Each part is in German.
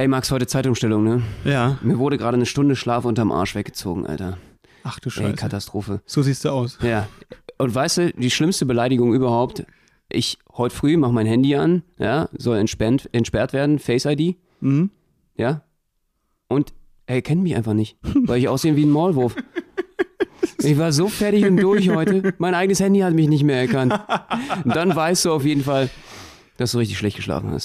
Ey, Max, heute Zeitumstellung, ne? Ja. Mir wurde gerade eine Stunde Schlaf unterm Arsch weggezogen, Alter. Ach du Ey, Scheiße. Katastrophe. so siehst du aus. Ja. Und weißt du, die schlimmste Beleidigung überhaupt, ich heute früh mache mein Handy an, ja, soll entsperrt, entsperrt werden, Face ID, Mhm. ja. Und er kennt mich einfach nicht, weil ich aussehe wie ein Maulwurf. Ich war so fertig und durch heute. Mein eigenes Handy hat mich nicht mehr erkannt. Und dann weißt du auf jeden Fall, dass du richtig schlecht geschlafen hast.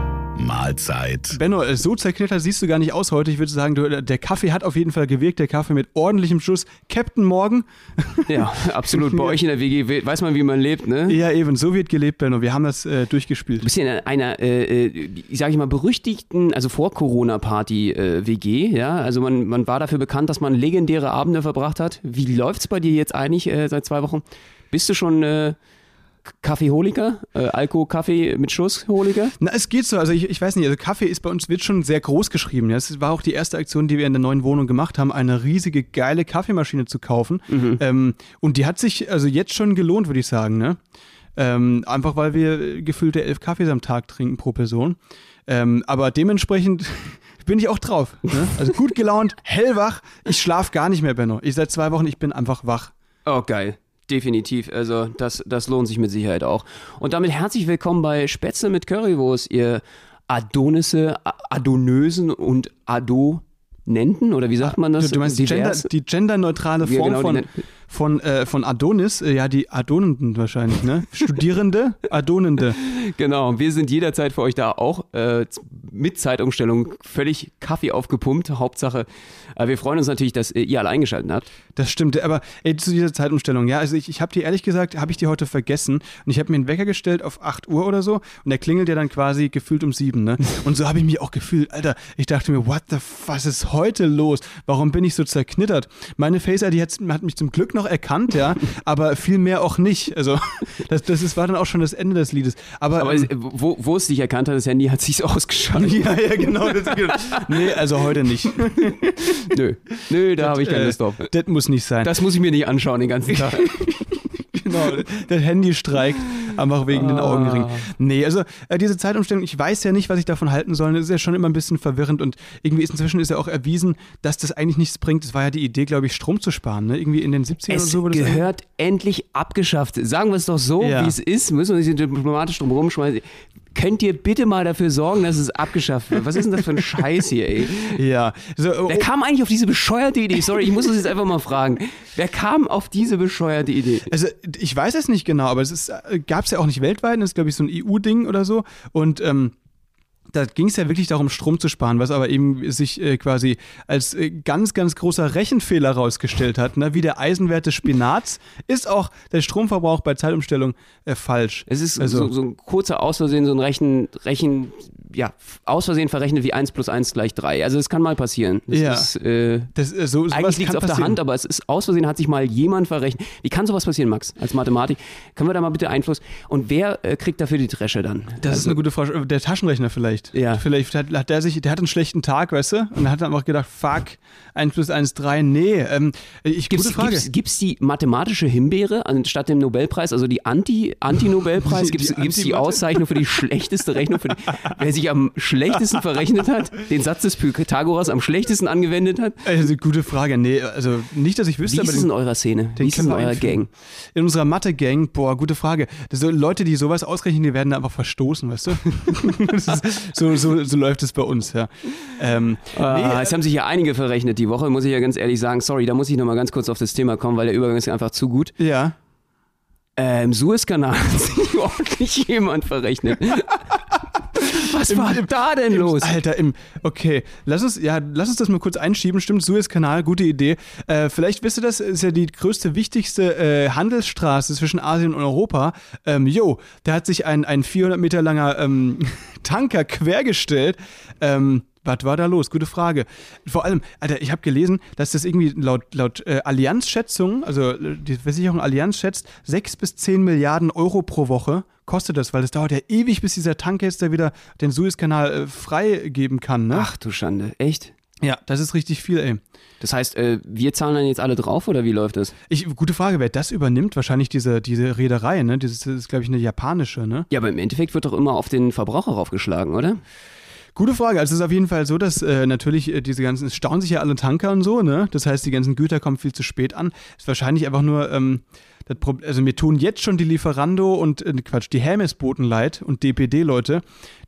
Mahlzeit. Benno, äh, so zerknittert siehst du gar nicht aus heute. Ich würde sagen, du, der Kaffee hat auf jeden Fall gewirkt. Der Kaffee mit ordentlichem Schuss. Captain Morgan. Ja, absolut. Bei euch in der WG we- weiß man, wie man lebt, ne? Ja, eben. So wird gelebt, Benno. Wir haben das äh, Du durchgespielt. bist ja in einer, äh, äh, sag ich mal, berüchtigten, also vor Corona-Party-WG, ja. Also man, man war dafür bekannt, dass man legendäre Abende verbracht hat. Wie läuft's bei dir jetzt eigentlich äh, seit zwei Wochen? Bist du schon äh, Kaffeeholiker? Äh, Alko-Kaffee mit Schussholiker? Na, es geht so. Also ich, ich weiß nicht, also Kaffee ist bei uns, wird schon sehr groß geschrieben. Das war auch die erste Aktion, die wir in der neuen Wohnung gemacht haben, eine riesige, geile Kaffeemaschine zu kaufen. Ähm, und die hat sich also jetzt schon gelohnt, würde ich sagen. Ne? Ähm, einfach weil wir gefüllte elf Kaffees am Tag trinken pro Person. Ähm, aber dementsprechend bin ich auch drauf. Ne? Also gut gelaunt, hellwach. Ich schlafe gar nicht mehr, Benno. Ich seit zwei Wochen, ich bin einfach wach. Oh, geil. Definitiv. Also, das, das lohnt sich mit Sicherheit auch. Und damit herzlich willkommen bei Spätzle mit Currywurst, ihr Adonisse, Adonösen und Adonenten, oder wie sagt man das? Du, meinst die, Gender, Divers? die genderneutrale Ja, Form genau, die von, nennt- von, äh, von Adonis, äh, ja, die Adonenden wahrscheinlich, ne? Studierende, Adonende. Genau, wir sind jederzeit für euch da auch äh, mit Zeitumstellung völlig Kaffee aufgepumpt. Hauptsache, äh, wir freuen uns natürlich, dass äh, ihr alle eingeschaltet habt. Das stimmt, aber ey, zu dieser Zeitumstellung, ja, also ich, ich habe die ehrlich gesagt, habe ich die heute vergessen und ich habe mir einen Wecker gestellt auf 8 Uhr oder so und der klingelt ja dann quasi gefühlt um 7, ne? Und so habe ich mich auch gefühlt, Alter, ich dachte mir, what the, was ist heute los? Warum bin ich so zerknittert? Meine Face ID hat, hat mich zum Glück noch erkannt, ja, aber viel mehr auch nicht. Also das, das ist, war dann auch schon das Ende des Liedes. Aber, Aber ähm, wo, wo es dich erkannt hat, das Handy hat sich ausgeschaltet. ja, ja, genau. Das, nee, also heute nicht. Nö, nö, da habe ich keine Äh, Lust drauf. Das muss nicht sein. Das muss ich mir nicht anschauen den ganzen Tag. genau, das Handy streikt, einfach wegen den Ah. Augenringen. Nee, also äh, diese Zeitumstellung, ich weiß ja nicht, was ich davon halten soll. Das ist ja schon immer ein bisschen verwirrend und irgendwie ist inzwischen ist ja auch erwiesen, dass das eigentlich nichts bringt. Das war ja die Idee, glaube ich, Strom zu sparen. Ne? Irgendwie in den 70ern oder Es so wurde das gehört endlich abgeschafft. Sagen wir es doch so, Ja. wie es ist. Müssen wir hier diplomatisch drum rumschmeißen. Könnt ihr bitte mal dafür sorgen, dass es abgeschafft wird? Was ist denn das für ein Scheiß hier, ey? Ja. So, oh, Wer kam eigentlich auf diese bescheuerte Idee? Sorry, ich muss das jetzt einfach mal fragen. Wer kam auf diese bescheuerte Idee? Also ich weiß es nicht genau, aber es gab es ja auch nicht weltweit, das ist glaube ich so ein EU-Ding oder so. Und ähm, da ging es ja wirklich darum, Strom zu sparen, was aber eben sich äh, quasi als äh, ganz, ganz großer Rechenfehler herausgestellt hat. Ne? Wie der Eisenwert des Spinats ist auch der Stromverbrauch bei Zeitumstellung äh, falsch. Es ist Also- so, so ein kurzer Ausversehen, so ein Rechen, Rechen, ja, aus Versehen verrechnet wie 1 plus 1 gleich 3. Also es kann mal passieren. Das Ja. ist, äh, Das, äh, so, Eigentlich liegt es auf der. Hand, aber es ist aus Versehen hat sich mal jemand verrechnet. Wie kann sowas passieren, Max, als Mathematik? Können wir da mal bitte Einfluss? Und wer äh, kriegt dafür die Dresche dann? Das ist eine gute Frage. Der Taschenrechner vielleicht. Ja. Vielleicht hat, hat der sich, der hat einen schlechten Tag, weißt du? Und hat dann einfach gedacht, fuck, 1 plus 1, 3, nee. Ähm, ich, Gibt's, gute Frage. gibt's, gibt's die mathematische Himbeere anstatt dem Nobelpreis, also die Anti, Anti-Nobelpreis? Die- Gibt's, die gibt's die Antimathe? Auszeichnung für die schlechteste Rechnung, für die, wer sich am schlechtesten verrechnet hat, den Satz des Pythagoras am schlechtesten angewendet hat? Also, gute Frage. Nee, also nicht, dass ich Wie wüsste, ist aber es in eurer Szene? Wie ist es in eurer. Gang? In unserer Mathe-Gang, boah, gute Frage. So Leute, die sowas ausrechnen, die werden da einfach verstoßen, weißt du? ist, so, so, so läuft es bei uns, ja. Ähm, Ah, nee, es haben sich ja einige verrechnet die Woche, muss ich ja ganz ehrlich sagen. Sorry, da muss ich nochmal ganz kurz auf das Thema kommen, weil der Übergang ist einfach zu gut. ja. Äh, Im Suezkanal hat sich ordentlich jemand verrechnet. Was war da denn los? Alter, im, okay, lass uns, ja, lass uns das mal kurz einschieben. Stimmt, Suezkanal, gute Idee. Äh, vielleicht wisst ihr das, ist ja die größte, wichtigste äh, Handelsstraße zwischen Asien und Europa. Ähm, jo, da hat sich ein, ein 400 Meter langer ähm, Tanker quergestellt. Ähm, Was war da los? Gute Frage. Vor allem, Alter, ich habe gelesen, dass das irgendwie laut, laut äh, Allianz-Schätzung, also äh, die Versicherung Allianz schätzt, 6 bis 10 Milliarden Euro pro Woche kostet das, weil es dauert ja ewig, bis dieser da wieder den Suezkanal äh, freigeben kann, ne? Ach du Schande, echt? Ja, das ist richtig viel, ey. Das heißt, äh, wir zahlen dann jetzt alle drauf oder wie läuft das? Ich, gute Frage, wer das übernimmt? Wahrscheinlich diese, diese Reederei, ne? Das ist, das ist glaube ich, eine japanische, ne? Ja, aber im Endeffekt wird doch immer auf den Verbraucher raufgeschlagen, oder? Gute Frage. Also es ist auf jeden Fall so, dass äh, natürlich äh, diese ganzen, es stauen sich ja alle Tanker und so, ne? Das heißt, die ganzen Güter kommen viel zu spät an. Ist wahrscheinlich einfach nur, ähm, Problem, also mir tun jetzt schon die Lieferando und äh, Quatsch, die Hermes-Boten leid und DPD-Leute,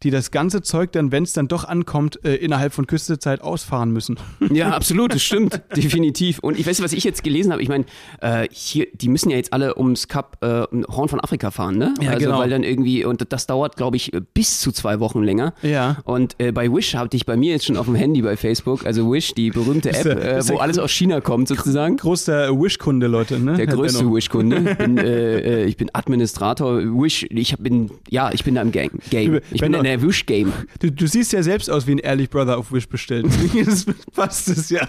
die das ganze Zeug dann, wenn es dann doch ankommt, äh, innerhalb von Küstezeit ausfahren müssen. Ja, absolut, das stimmt, definitiv. Und ich weiß, was ich jetzt gelesen habe, ich meine, äh, hier, die müssen ja jetzt alle ums Kap äh, Horn von Afrika fahren, ne? Ja, also, genau. Weil dann irgendwie, und das dauert, glaube ich, bis zu zwei Wochen länger. Ja. Und äh, bei Wish hatte ich bei mir jetzt schon auf dem Handy bei Facebook, also Wish, die berühmte App, der- äh, wo alles aus China kommt sozusagen. Großer Wish-Kunde, Leute, ne? Der größte Benno. Wish-Kunde. Bin, äh, äh, ich bin Administrator. Wish, ich bin, ja, ich bin da im Gang. Game. Ich bin in der Wish-Game. Du, du siehst ja selbst aus wie ein Ehrlich Brother auf Wish bestellt. das passt es ja.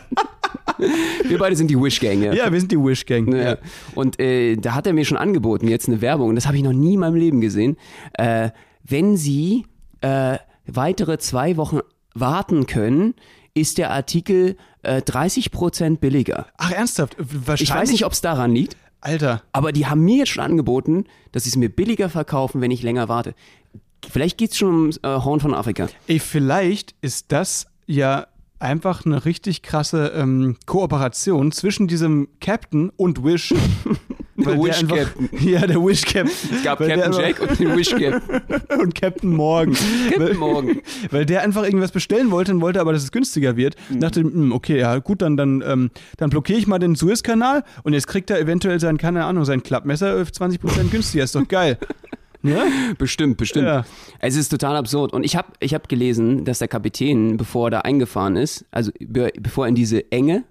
Wir beide sind die Wish-Gang, ja. Ja, wir sind die Wish-Gang. Ja. Und äh, da hat er mir schon angeboten, jetzt eine Werbung, und das habe ich noch nie in meinem Leben gesehen. Äh, wenn Sie äh, weitere zwei Wochen warten können, ist der Artikel äh, 30% billiger. Ach, ernsthaft? Wahrscheinlich. Ich weiß nicht, ob es daran liegt, Alter. aber die haben mir jetzt schon angeboten, dass sie es mir billiger verkaufen, wenn ich länger warte. Vielleicht geht es schon ums äh, Horn von Afrika. Ey, vielleicht ist das ja einfach eine richtig krasse ähm, Kooperation zwischen diesem Captain und Wish. Wish der einfach, Captain. Ja, der Wish Captain. Es gab Weil Captain Jack und den Wish Captain. und Captain Morgan. Captain weil, Morgan. Weil der einfach irgendwas bestellen wollte und wollte aber, dass es günstiger wird. Mhm. Dachte, hm, okay, ja gut, dann, dann, ähm, dann blockiere ich mal den Suezkanal und jetzt kriegt er eventuell sein, keine Ahnung, sein Klappmesser auf 20% günstiger. Ist doch geil. Ja? Bestimmt, bestimmt. Ja. Es ist total absurd. Und ich habe ich hab gelesen, dass der Kapitän, bevor er da eingefahren ist, also be bevor er in diese Enge,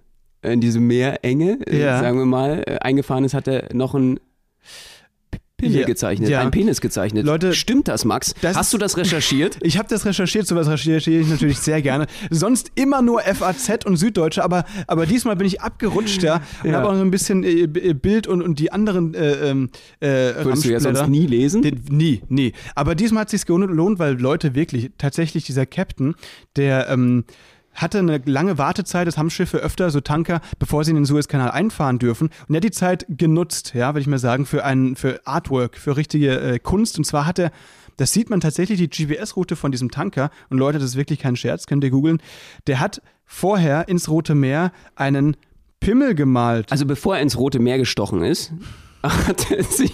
in diese Meerenge, äh, Ja. sagen wir mal, äh, eingefahren ist, hat er noch ein Pimmel Ja. gezeichnet, Ja. ein Penis gezeichnet. Leute, Stimmt das, Max? das Hast du das recherchiert? Ich habe das recherchiert, sowas recherchiere ich natürlich sehr gerne. Sonst immer nur FAZ und Süddeutsche, aber, aber diesmal bin ich abgerutscht, ja. Und Ja. habe auch so ein bisschen äh, B- Bild und, und die anderen äh, ähm, äh, Würdest du ja sonst nie lesen? Den, nie, nie. Aber diesmal hat es sich gelohnt, weil Leute wirklich, tatsächlich dieser Captain, der ähm, hatte eine lange Wartezeit, das haben Schiffe öfter, so Tanker, bevor sie in den Suezkanal einfahren dürfen. Und er hat die Zeit genutzt, ja, würde ich mal sagen, für, ein, für Artwork, für richtige äh, Kunst. Und zwar hat er, das sieht man tatsächlich, die GPS-Route von diesem Tanker. Und Leute, das ist wirklich kein Scherz, könnt ihr googeln. Der hat vorher ins Rote Meer einen Pimmel gemalt. Also bevor er ins Rote Meer gestochen ist, hat er sich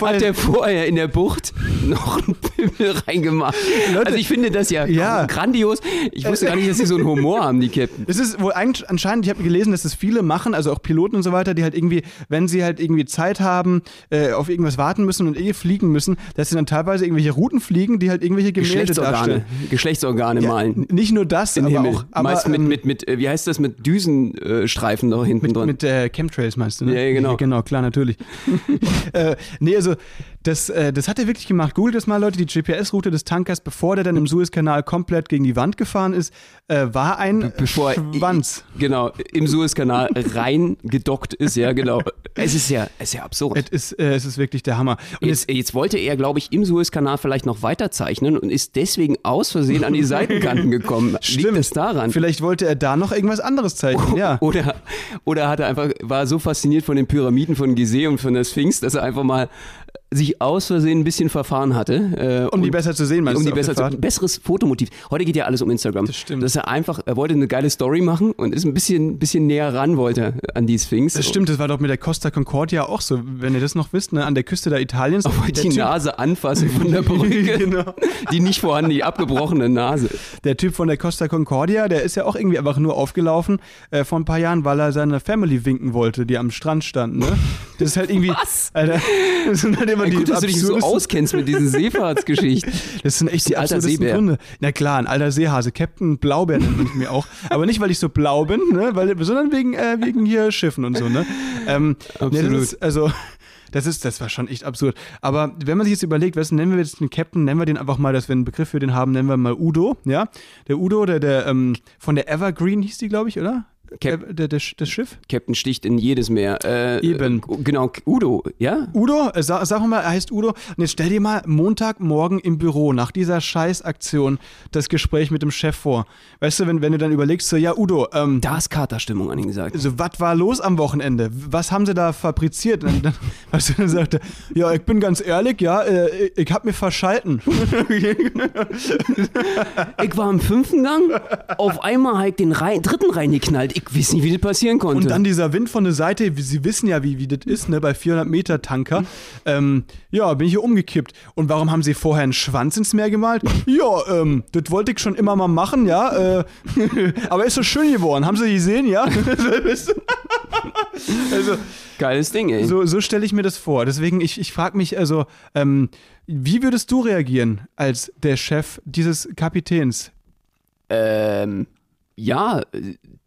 hat er vorher in der Bucht noch einen Pimmel reingemacht. Leute, also ich finde das ja, ja. grandios. Ich wusste gar nicht, dass sie so einen Humor haben, die Captain. Es ist wohl eigentlich anscheinend, ich habe gelesen, dass das viele machen, also auch Piloten und so weiter, die halt irgendwie, wenn sie halt irgendwie Zeit haben, äh, auf irgendwas warten müssen und eh fliegen müssen, dass sie dann teilweise irgendwelche Routen fliegen, die halt irgendwelche Gemälde Geschlechtsorgane, darstellen. Geschlechtsorgane Ja, malen. nicht nur das, aber Himmel. auch aber, Meist mit, ähm, mit, mit, äh, wie heißt das, mit Düsenstreifen da hinten mit, drin. mit äh, Chemtrails meinst du, ne? Ja, ja, genau. genau, klar, natürlich. äh, nee, also das, äh, das hat er wirklich gemacht. Googelt das mal, Leute, die GPS-Route des Tankers, bevor der dann im Suezkanal komplett gegen die Wand gefahren ist, äh, war ein bevor Schwanz. genau im Suezkanal reingedockt ist, ja genau. Es ist ja, es ist ja absurd. Es ist, äh, es ist wirklich der Hammer. Und Jetzt, jetzt wollte er, glaube ich, im Suezkanal vielleicht noch weiter zeichnen und ist deswegen aus Versehen an die Seitenkanten gekommen. Liegt das daran? Vielleicht wollte er da noch irgendwas anderes zeichnen, ja. Oder, oder hat er einfach, war so fasziniert von den Pyramiden von Gizeh und von der Sphinx, dass er einfach mal sich aus Versehen ein bisschen verfahren hatte. Äh, Um die besser zu sehen, meinst um du, die auf der besser zu, ein besseres Fotomotiv. Heute geht ja alles um Instagram. Das stimmt. Dass er einfach, er wollte eine geile Story machen und ist ein bisschen, bisschen näher ran wollte an die Sphinx. Das stimmt, das war doch mit der Costa Concordia auch so, wenn ihr das noch wisst, ne, an der Küste da Italiens. Der, die typ, Nase anfassen von der Brücke. Genau. Die nicht vorhandene, die abgebrochene Nase. der Typ von der Costa Concordia, der ist ja auch irgendwie einfach nur aufgelaufen äh, vor ein paar Jahren, weil er seine Family winken wollte, die am Strand stand. Ne? Das ist halt irgendwie. Was? Alter, das sind halt immer die Gut, dass du dich so auskennst mit diesen Seefahrtsgeschichten. Das sind echt die Ein alter Seebär. Gründe. Na klar, ein alter Seehase. Captain Blaubeer nennt man mich auch. Aber nicht, weil ich so blau bin, ne? weil, sondern wegen, äh, wegen hier Schiffen und so. Ne? Ähm, nee, Absolut. das ist, also, Das ist, das war schon echt absurd. Aber wenn man sich jetzt überlegt, was nennen wir jetzt den Captain, nennen wir den einfach mal, dass wir einen Begriff für den haben, nennen wir mal Udo, ja? Der Udo, der, der ähm, von der Evergreen hieß die, glaube ich, oder? Cap der, der, der, das Schiff? Captain sticht in jedes Meer. Äh, Eben. Äh, genau, Udo, ja? Udo, äh, sag, sag mal, er heißt Udo. Und jetzt stell dir mal Montagmorgen im Büro nach dieser Scheißaktion das Gespräch mit dem Chef vor. Weißt du, wenn, wenn du dann überlegst, so, ja, Udo, ähm, Da ist Katerstimmung an ihn gesagt. so, was war los am Wochenende? Was haben sie da fabriziert? Und dann, weißt du, dann sagt er, ja, ich bin ganz ehrlich, ja, äh, ich, hab mir verschalten. Ich war im fünften Gang, auf einmal halt den Rein, dritten reingeknallt. Ich weiß nicht, wie das passieren konnte. Und dann dieser Wind von der Seite, Sie wissen ja, wie, wie das ist, ne, bei 400 Meter Tanker. Ähm, ja, bin ich hier umgekippt. Und warum haben Sie vorher einen Schwanz ins Meer gemalt? Ja, ähm, das wollte ich schon immer mal machen, ja. Äh, aber ist so schön geworden. Haben Sie gesehen, ja? also, Geiles Ding, ey. so, so stelle ich mir das vor. Deswegen, ich, ich frage mich, also, ähm, wie würdest du reagieren als der Chef dieses Kapitäns? Ähm, ja,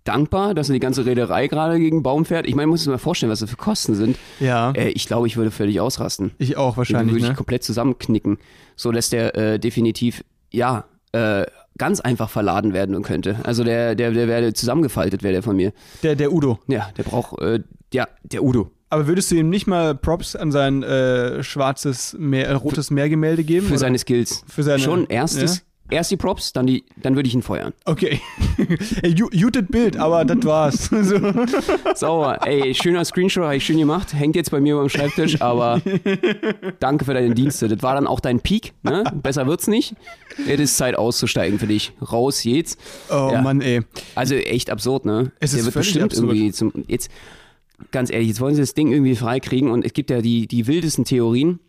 dankbar, dass die ganze Reederei gerade gegen Baum fährt. Ich meine, muss mir mal vorstellen, was das für Kosten sind. Ja, Äh, ich glaube, ich würde völlig ausrasten. ich auch wahrscheinlich. würde ich Ne? komplett zusammenknicken, so dass der äh, definitiv, ja, äh, ganz einfach verladen werden könnte. Also der, der, der wäre zusammengefaltet, wäre der von mir. Der, der Udo. Ja, der braucht, äh, ja, der Udo. Aber würdest du ihm nicht mal Props an sein äh, schwarzes Meer, äh, rotes Meergemälde geben? Für oder? seine Skills. Für seine- Schon erstes, erst die Props, dann die, dann würde ich ihn feuern. Okay. Ey, Muted Bild, aber das war's. so. Sauber. Ey, schöner Screenshot, habe ich schön gemacht. Hängt jetzt bei mir beim Schreibtisch, aber danke für deine Dienste. Das war dann auch dein Peak, ne? Besser wird's nicht. Es ist Zeit auszusteigen für dich. Raus jetzt. Oh Ja. Mann, ey. Also echt absurd, ne? Es Der ist wird bestimmt absurd. irgendwie zum. Jetzt, ganz ehrlich, jetzt wollen sie das Ding irgendwie freikriegen und es gibt ja die, die wildesten Theorien.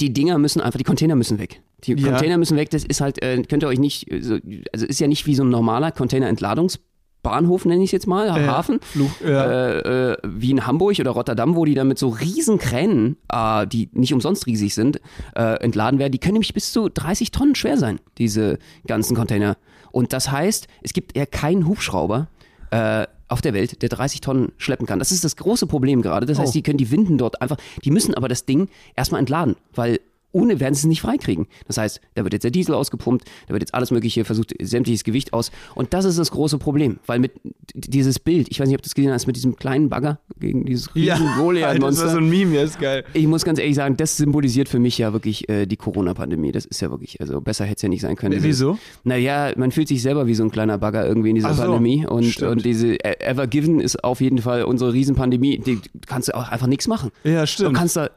Die Dinger müssen einfach, die Container müssen weg. Die Ja. Container müssen weg, das ist halt, äh, könnt ihr euch nicht, äh, so, also ist ja nicht wie so ein normaler Container-Entladungsbahnhof, nenne ich es jetzt mal, Äh, Hafen. Ja. Äh, äh, wie in Hamburg oder Rotterdam, wo die dann mit so riesen Kränen, äh, die nicht umsonst riesig sind, äh, entladen werden. Die können nämlich bis zu 30 Tonnen schwer sein, diese ganzen Container. Und das heißt, es gibt ja keinen Hubschrauber äh, auf der Welt, der 30 Tonnen schleppen kann. Das ist das große Problem gerade. Das heißt, Oh. die können die Winden dort einfach, die müssen aber das Ding erstmal entladen, weil ohne werden sie es nicht freikriegen. Das heißt, da wird jetzt der Diesel ausgepumpt, da wird jetzt alles Mögliche versucht, sämtliches Gewicht aus. Und das ist das große Problem, weil mit dieses Bild, ich weiß nicht, ob du das gesehen hast, mit diesem kleinen Bagger gegen dieses riesen das war Goliath-Monster. so ein Meme, ja, ist geil. ich muss ganz ehrlich sagen, das symbolisiert für mich ja wirklich äh, die Corona-Pandemie. Das ist ja wirklich, also besser hätte es ja nicht sein können. Wieso? Naja, man fühlt sich selber wie so ein kleiner Bagger irgendwie in dieser so, Pandemie. Und, und diese E- Ever Given ist auf jeden Fall unsere Riesenpandemie. Die kannst du auch einfach nichts machen. Ja, Du stimmt. kannst da.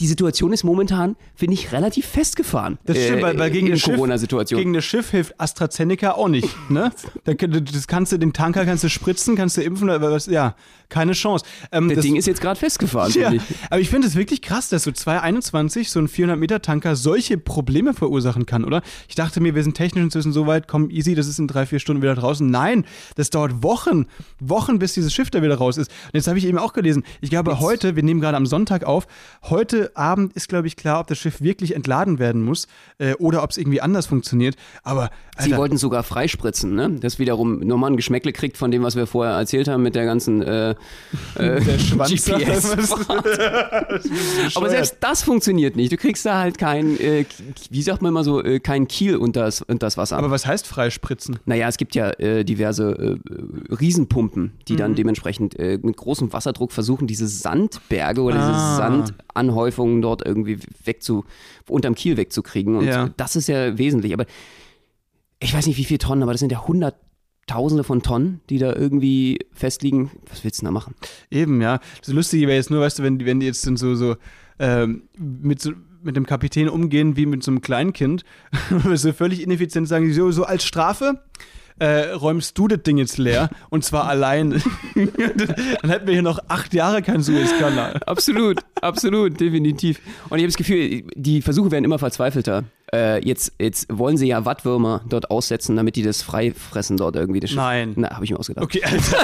Die Situation ist momentan, finde ich, relativ festgefahren. Das stimmt, äh, weil, weil gegen in das Schiff, Corona-Situation. gegen das Schiff hilft AstraZeneca auch nicht. Ne? Da, das kannst du den Tanker kannst du spritzen, kannst du impfen, aber was, ja, keine Chance. Ähm, Das das, Ding ist jetzt gerade festgefahren, ja, ich. aber ich finde es wirklich krass, dass so 221 so ein 400 Meter Tanker solche Probleme verursachen kann, oder? Ich dachte mir, wir sind technisch inzwischen so weit, komm easy, das ist in drei vier Stunden wieder draußen. Nein, das dauert Wochen, Wochen, bis dieses Schiff da wieder raus ist. Und jetzt habe ich eben auch gelesen. Ich glaube Jetzt- heute, wir nehmen gerade am Sonntag auf, heute Abend ist glaube ich klar, ob das Schiff wirklich entladen werden muss äh, oder ob es irgendwie anders funktioniert. Aber Sie Alter, wollten sogar freispritzen, ne? Das wiederum nochmal ein Geschmäckle kriegt von dem, was wir vorher erzählt haben mit der ganzen äh, äh, der Schwanz GPS. Aber selbst das funktioniert nicht. Du kriegst da halt kein, äh, wie sagt man immer so, äh, kein Kiel unter das, unter das Wasser. aber was heißt freispritzen? Naja, es gibt ja äh, diverse äh, Riesenpumpen, die Mhm. dann dementsprechend äh, mit großem Wasserdruck versuchen, diese Sandberge oder Ah. diese Sandanhäufungen dort irgendwie wegzu, unterm Kiel wegzukriegen. Und Ja. das ist ja wesentlich. Aber ich weiß nicht, wie viele Tonnen, aber das sind ja Hunderttausende von Tonnen, die da irgendwie festliegen. Was willst du denn da machen? Eben, ja. Das Lustige wäre jetzt nur, weißt du, wenn, die- wenn die jetzt dann so, so, ähm, mit so mit dem Kapitän umgehen wie mit so einem Kleinkind, so völlig ineffizient sagen, so, so als Strafe äh, räumst du das Ding jetzt leer und zwar allein. Dann hätten wir hier noch acht Jahre keinen Suezkanal. Absolut, absolut, definitiv. Und ich habe das Gefühl, die Versuche werden immer verzweifelter. Äh, jetzt, jetzt wollen sie ja Wattwürmer dort aussetzen, damit die das frei fressen dort irgendwie. Das Schiff. Nein. Na, habe ich mir ausgedacht. Okay, Alter.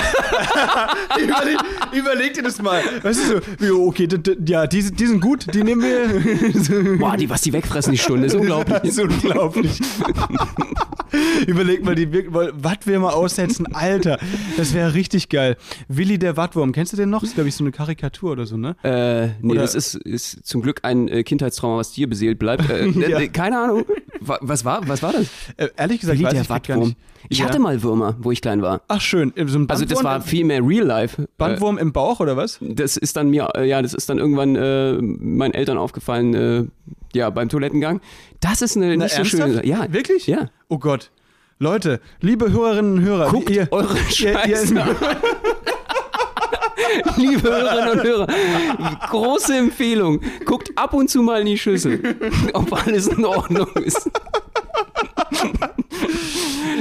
überleg, überleg dir das mal. Weißt du so, okay, ja, die, sind- die sind gut, die nehmen wir. Boah, die, was die wegfressen die Stunde, ist unglaublich. Das ist unglaublich. Überleg mal, die Wattwürmer aussetzen, Alter. Das wäre richtig geil. Willi der Wattwurm, kennst du den noch? Das ist, glaube ich, so eine Karikatur oder so, ne? Äh, nee, Oder- das ist, ist zum Glück ein äh, Kindheitstrauma, was dir beseelt bleibt. Äh, Ja. äh, Keine Ahnung. Wa- Was war, was war das? Äh, ehrlich gesagt, weiß der ich Wattwurm. nicht. Ich Ja. hatte mal Würmer, wo ich klein war. Ach, schön. So ein Also das war viel mehr Real Life. Äh, Bandwurm im Bauch oder was? das ist dann mir, äh, ja, das ist dann irgendwann äh, meinen Eltern aufgefallen, äh, ja, beim Toilettengang. Das ist eine Na, nicht so schöne. Ja, Wirklich? Ja. Oh Gott. Leute, liebe Hörerinnen und Hörer, Guckt ihr, eure ihr, Scheiße ihr, an. Liebe Hörerinnen und Hörer, große Empfehlung. Guckt ab und zu mal in die Schüssel, ob alles in Ordnung ist.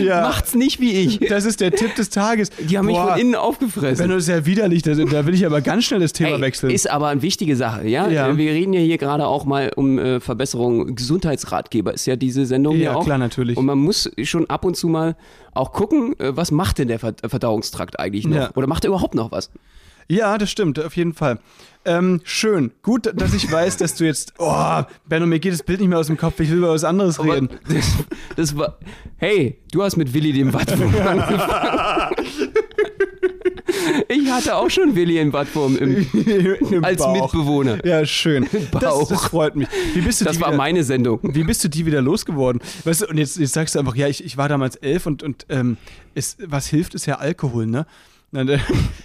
ja, Macht's nicht wie ich. das ist der Tipp des Tages. Die haben mich Boah, von innen aufgefressen. Benno, das ist ja widerlich. Das, da will ich aber ganz schnell das Thema Ey, wechseln. Ist aber eine wichtige Sache, ja? Ja. Wir reden ja hier gerade auch mal um äh, Verbesserung. Gesundheitsratgeber ist ja diese Sendung Ja, hier auch. klar, natürlich. Und man muss schon ab und zu mal auch gucken, äh, was macht denn der Ver Verdauungstrakt eigentlich noch? Ja. Oder macht er überhaupt noch was? Ja, das stimmt, auf jeden Fall. Ähm, schön. Gut, dass ich weiß, dass du jetzt. Oh, Benno, mir geht das Bild nicht mehr aus dem Kopf. Ich will über was anderes Aber reden. das, das war. Hey, du hast mit Willi dem Wattwurm angefangen. Ich hatte auch schon Willi im Wattwurm im, Im als Bauch. Mitbewohner. Ja, schön. Das, das freut mich. Wie bist du Das die war wieder, meine Sendung. Wie bist du die wieder losgeworden? Weißt du, und jetzt, jetzt sagst du einfach, ja, ich, ich war damals elf und, und ähm, es, was hilft, ist ja Alkohol, ne?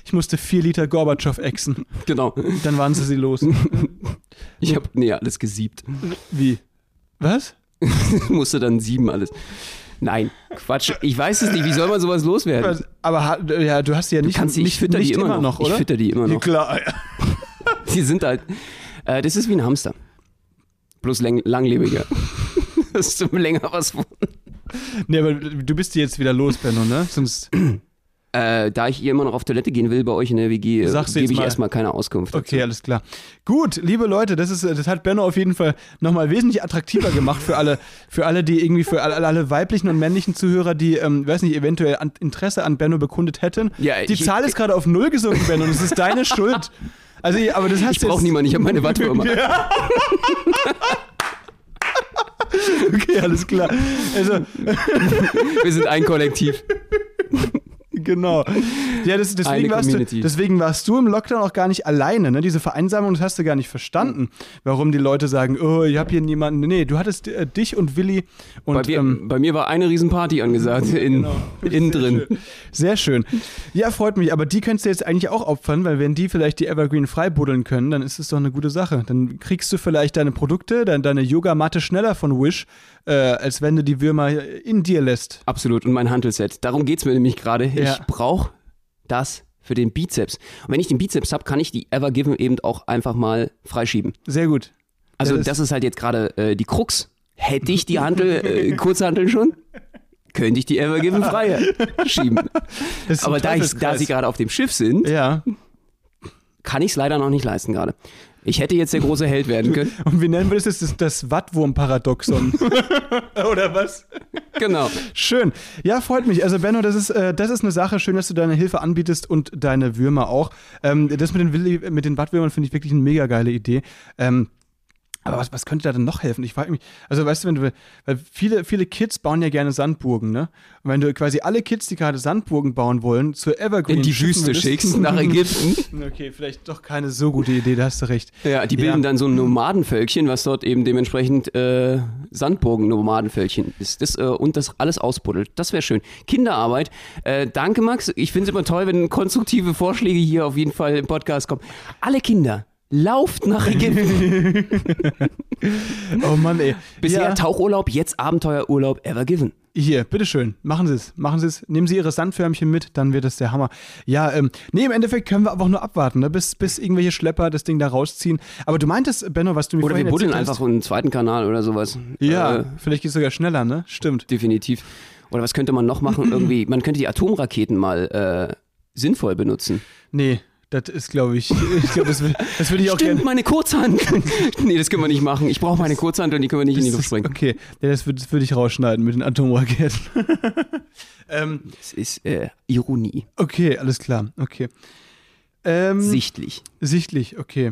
Ich musste vier Liter Gorbatschow exen. Genau. Dann waren sie sie los. Ich habe nee, alles gesiebt. Wie? Was? Musste dann sieben alles. Nein, Quatsch. Ich weiß es nicht. Wie soll man sowas loswerden? Aber ja, du hast sie ja nicht, kannst die- ich nicht, fütter die nicht immer immer noch. noch, Ich oder? fütter die immer Ja, noch. klar. Die sind halt. Äh, das ist wie ein Hamster. Bloß läng langlebiger. Hast du länger was von. Nee, aber du bist die jetzt wieder los, Benno, ne? Sonst. Äh, da ich ihr immer noch auf Toilette gehen will bei euch in der WG, äh, gebe ich mal. erstmal keine Auskunft. Okay, alles klar. Gut, liebe Leute, das, ist, das hat Benno auf jeden Fall nochmal wesentlich attraktiver gemacht für alle, für alle, die irgendwie, für alle, alle weiblichen und männlichen Zuhörer, die, ähm, weiß nicht, eventuell an, Interesse an Benno bekundet hätten. Ja, die ich- Zahl ist gerade auf Null gesunken, Benno, und das ist deine Schuld. Also, aber das hast Ich brauche niemanden, ich habe meine Wattwürmer. Okay, alles klar. Also, Wir sind ein Kollektiv. genau. Ja, das, deswegen, warst du, deswegen warst du im Lockdown auch gar nicht alleine. Ne? Diese Vereinsamung, das hast du gar nicht verstanden. Warum die Leute sagen, oh, ich habe hier niemanden. Nee, du hattest äh, dich und Willi und Bei, mir- ähm, bei mir war eine Riesenparty angesagt, in, innen Sehr drin. schön. Sehr schön. Ja, freut mich. Aber die könntest du jetzt eigentlich auch opfern, weil wenn die vielleicht die Evergreen freibuddeln können, dann ist es doch eine gute Sache. Dann kriegst du vielleicht deine Produkte, dann deine Yogamatte schneller von Wish, äh, als wenn du die Würmer in dir lässt. Absolut. Und mein Hantelset. Darum geht's mir nämlich gerade. Ja. Ich brauche das für den Bizeps. Und wenn ich den Bizeps habe, kann ich die Ever Given eben auch einfach mal freischieben. Sehr gut. Also das- das, ist halt jetzt gerade äh, die Krux. Hätte ich die Hantel, äh, Kurzhanteln schon, könnte ich die Ever Given frei schieben. Das ist ein Aber da, ich, da sie gerade auf dem Schiff sind, Ja. Kann ich es leider noch nicht leisten gerade. Ich hätte jetzt der große Held werden können. Und wie nennen wir das? Das ist das Wattwurm-Paradoxon. Oder was? Genau. Schön. Ja, freut mich. Also Benno, das ist, äh, das ist eine Sache. Schön, dass du deine Hilfe anbietest und deine Würmer auch. Ähm, das mit den, Willi, mit den Wattwürmern finde ich wirklich eine mega geile Idee. Ähm, aber was, was könnte da denn noch helfen? Ich frage mich, also weißt du, wenn du, weil viele, viele Kids bauen ja gerne Sandburgen, ne? Und wenn du quasi alle Kids, die gerade Sandburgen bauen wollen, zur Evergreen In die Wüste schickst, nach Ägypten. Okay, vielleicht doch keine so gute Idee, da hast du recht. Ja, die bilden Ja. dann so ein Nomadenvölkchen, was dort eben dementsprechend äh, Sandburgen-Nomadenvölkchen ist. Das, äh, und das alles ausbuddelt. Das wäre schön. Kinderarbeit. Äh, danke, Max. Ich finde es immer toll, wenn konstruktive Vorschläge hier auf jeden Fall im Podcast kommen. Alle Kinder, lauft nach Ägypten. Oh Mann, ey. Bisher Ja. Tauchurlaub, jetzt Abenteuerurlaub, ever given. Hier, bitteschön, machen Sie es. Machen Sie es. Nehmen Sie Ihre Sandförmchen mit, dann wird es der Hammer. Ja, ähm, nee, im Endeffekt können wir aber auch nur abwarten, ne, bis, bis irgendwelche Schlepper das Ding da rausziehen. Aber du meintest, Benno, was du mir Oder wir buddeln einfach einen zweiten Kanal oder sowas. Ja, Äh, vielleicht geht es sogar schneller, ne? Stimmt. definitiv. Oder was könnte man noch machen? Irgendwie, man könnte die Atomraketen mal äh, sinnvoll benutzen. Nee, das ist, glaube ich, ich glaube, das, das würde ich auch Stimmt, gerne. meine Kurzhantel. nee, das können wir nicht machen. Ich brauche meine Kurzhantel, die können wir nicht in die Das Luft ist- sprengen. Okay, ja, das würde würd ich rausschneiden mit den Atomraketen. ähm, Das ist äh, Ironie. okay, alles klar. Okay. Ähm, Sichtlich. Sichtlich, okay.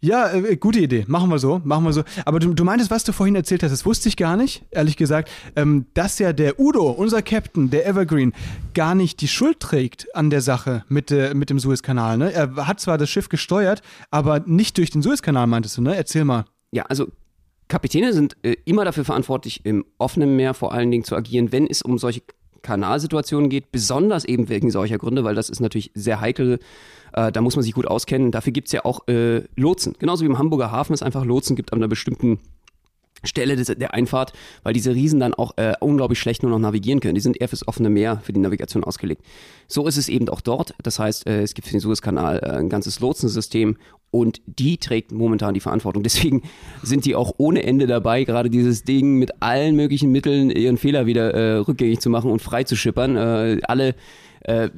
Ja, äh, gute Idee. Machen wir so, machen wir so. Aber du, du meintest, was du vorhin erzählt hast, das wusste ich gar nicht, ehrlich gesagt, ähm, dass ja der Udo, unser Captain, der Evergreen, gar nicht die Schuld trägt an der Sache mit, äh, mit dem Suezkanal. Ne? Er hat zwar das Schiff gesteuert, aber nicht durch den Suezkanal, meintest du, ne? Erzähl mal. Ja, also Kapitäne sind äh, immer dafür verantwortlich, im offenen Meer vor allen Dingen zu agieren, wenn es um solche Kanalsituationen geht, besonders eben wegen solcher Gründe, weil das ist natürlich sehr heikel. Äh, da muss man sich gut auskennen. Dafür gibt es ja auch äh, Lotsen. Genauso wie im Hamburger Hafen es einfach Lotsen gibt an einer bestimmten Stelle des, der Einfahrt, weil diese Riesen dann auch äh, unglaublich schlecht nur noch navigieren können. Die sind eher fürs offene Meer, für die Navigation ausgelegt. So ist es eben auch dort. Das heißt, äh, es gibt für den Suezkanal äh, ein ganzes Lotsensystem und die trägt momentan die Verantwortung. Deswegen sind die auch ohne Ende dabei, gerade dieses Ding mit allen möglichen Mitteln ihren Fehler wieder äh, rückgängig zu machen und frei zu. Äh, alle äh,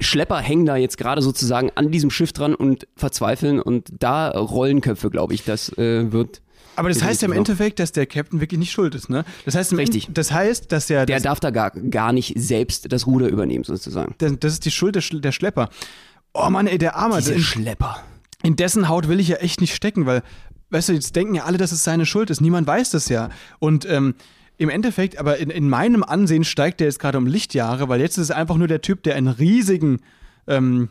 Schlepper hängen da jetzt gerade sozusagen an diesem Schiff dran und verzweifeln und da rollen Köpfe, glaube ich. Das äh, wird Aber das heißt ja im. Endeffekt, dass der Captain wirklich nicht schuld ist, ne? Das heißt, Richtig. Das heißt, dass er der das, darf da gar, gar nicht selbst das Ruder übernehmen, sozusagen. das, das ist die Schuld der, Sch- der Schlepper. Oh Mann, ey, der Arme. Diese In, Schlepper. in dessen Haut will ich ja echt nicht stecken, weil, weißt du, jetzt denken ja alle, dass es seine Schuld ist. Niemand weiß das ja. Und ähm, im Endeffekt, aber in, in meinem Ansehen steigt der jetzt gerade um Lichtjahre, weil jetzt ist es einfach nur der Typ, der einen riesigen ähm,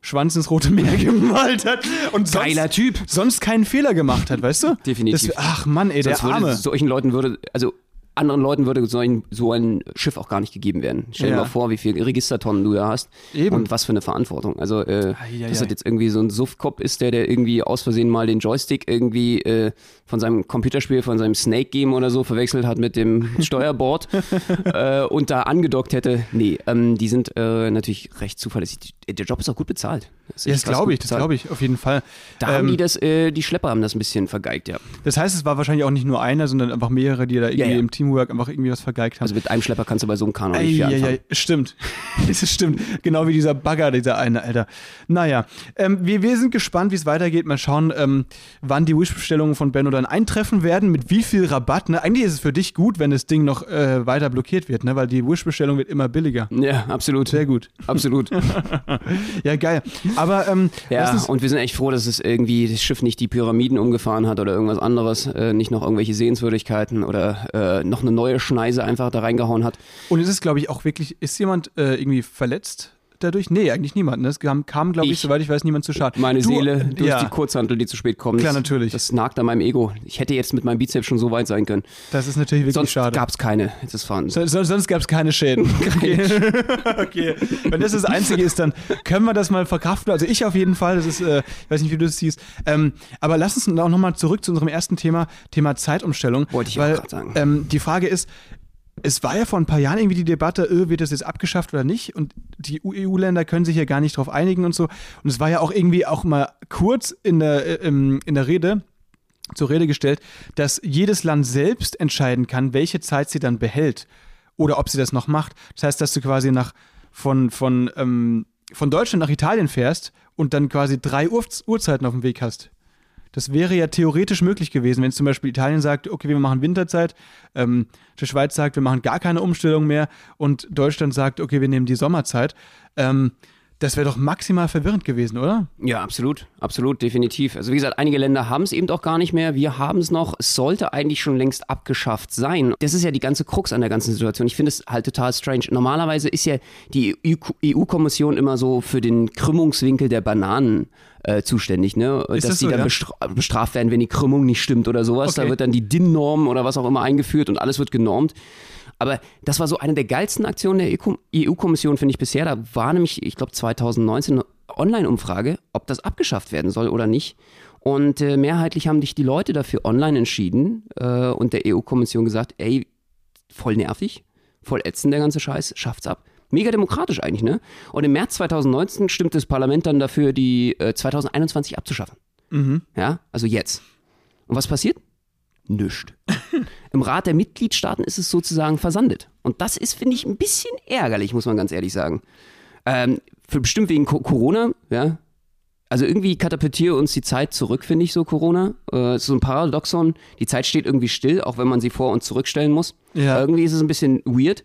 Schwanz ins Rote Meer gemalt hat und sonst, Geiler Typ. sonst keinen Fehler gemacht hat, weißt du? Definitiv. Das, ach Mann, ey, der Sonst würde, Arme. solchen Leuten würde, also anderen Leuten würde so ein, so ein Schiff auch gar nicht gegeben werden. Stell dir Ja. mal vor, wie viele Registertonnen du da hast Eben. und was für eine Verantwortung. Also, äh, Eieiei. dass das jetzt irgendwie so ein Suffkopf ist, der, der irgendwie aus Versehen mal den Joystick irgendwie äh, von seinem Computerspiel, von seinem Snake Game oder so verwechselt hat mit dem Steuerboard äh, und da angedockt hätte. Nee, ähm, die sind äh, natürlich recht zuverlässig. Die- Der Job ist auch gut bezahlt. ist Ja, das glaube ich, das glaube ich, auf jeden Fall. Da haben Ähm, die das, äh, die Schlepper haben das ein bisschen vergeigt, ja. Das heißt, es war wahrscheinlich auch nicht nur einer, sondern einfach mehrere, die da irgendwie ja. im Teamwork einfach irgendwie was vergeigt haben. Also mit einem Schlepper kannst du bei so einem Kanu nicht viel anfangen. Stimmt. Es stimmt. Genau wie dieser Bagger, dieser eine, Alter. Naja, ähm, wir, wir sind gespannt, wie es weitergeht. Mal schauen, ähm, wann die Wish-Bestellungen von Benno dann eintreffen werden, mit wie viel Rabatt. Ne? Eigentlich ist es für dich gut, wenn das Ding noch äh, weiter blockiert wird, ne? weil die Wish-Bestellung wird immer billiger. Ja, absolut. Sehr gut. Absolut. Ja, geil. Aber ähm, Ja, und wir sind echt froh, dass es irgendwie das Schiff nicht die Pyramiden umgefahren hat oder irgendwas anderes, äh, nicht noch irgendwelche Sehenswürdigkeiten oder äh, noch eine neue Schneise einfach da reingehauen hat. und es ist, glaube ich, auch wirklich, ist jemand äh, irgendwie verletzt dadurch? Nee, eigentlich niemand. Ne? Es kam, kam glaube ich, Ich. soweit ich weiß, niemand zu Schaden. Meine Du, Seele durch ja. die Kurzhantel, die zu spät kommt. Klar, natürlich. Das nagt an meinem Ego. Ich hätte jetzt mit meinem Bizeps schon so weit sein können. Das ist natürlich wirklich Sonst schade. gab es keine. Jetzt ist fahren. So, so, sonst gab es keine Schäden. Okay. okay. Wenn das das Einzige ist, dann können wir das mal verkraften. Also ich auf jeden Fall. Das ist, äh, ich weiß nicht, wie du das siehst. Ähm, aber lass uns auch nochmal zurück zu unserem ersten Thema, Thema Zeitumstellung. Wollte ich auch grad sagen. Ähm, die Frage ist, es war ja vor ein paar Jahren irgendwie die Debatte, äh, wird das jetzt abgeschafft oder nicht? Und die EU-Länder können sich ja gar nicht drauf einigen und so. Und es war ja auch irgendwie auch mal kurz in der, äh, in der Rede zur Rede gestellt, dass jedes Land selbst entscheiden kann, welche Zeit sie dann behält oder ob sie das noch macht. Das heißt, dass du quasi nach von, von, ähm, von Deutschland nach Italien fährst und dann quasi drei Uhr, Uhrzeiten auf dem Weg hast. Das wäre ja theoretisch möglich gewesen, wenn zum Beispiel Italien sagt, okay, wir machen Winterzeit, ähm, die Schweiz sagt, wir machen gar keine Umstellung mehr und Deutschland sagt, okay, wir nehmen die Sommerzeit. Ähm, das wäre doch maximal verwirrend gewesen, oder? Ja, absolut, absolut, definitiv. Also wie gesagt, einige Länder haben es eben auch gar nicht mehr. Wir haben es noch. Es sollte eigentlich schon längst abgeschafft sein. Das ist ja die ganze Krux an der ganzen Situation. Ich finde es halt total strange. Normalerweise ist ja die EU-Kommission immer so für den Krümmungswinkel der Bananen äh, zuständig, ne? Ist Dass das die so, dann ja? bestra bestraft werden, wenn die Krümmung nicht stimmt oder sowas. Okay. Da wird dann die DIN-Norm oder was auch immer eingeführt und alles wird genormt. Aber das war so eine der geilsten Aktionen der EU-Kommission, finde ich bisher. Da war nämlich, ich glaube, 2019 eine Online-Umfrage, ob das abgeschafft werden soll oder nicht. Und äh, mehrheitlich haben sich die Leute dafür online entschieden äh, und der EU-Kommission gesagt, ey, voll nervig, voll ätzend der ganze Scheiß, schafft's ab. Mega demokratisch eigentlich, ne? Und im März 2019 stimmt das Parlament dann dafür, die äh, 2021 abzuschaffen. Ja, also jetzt. Und was passiert? Nischt. Im Rat der Mitgliedstaaten ist es sozusagen versandet. Und das ist, finde ich, ein bisschen ärgerlich, muss man ganz ehrlich sagen. Ähm, für bestimmt wegen Co Corona, ja. Also irgendwie katapultiere uns die Zeit zurück, finde ich so, Corona. Äh, ist so ein Paradoxon. Die Zeit steht irgendwie still, auch wenn man sie vor und zurückstellen muss. Ja. Irgendwie ist es ein bisschen weird.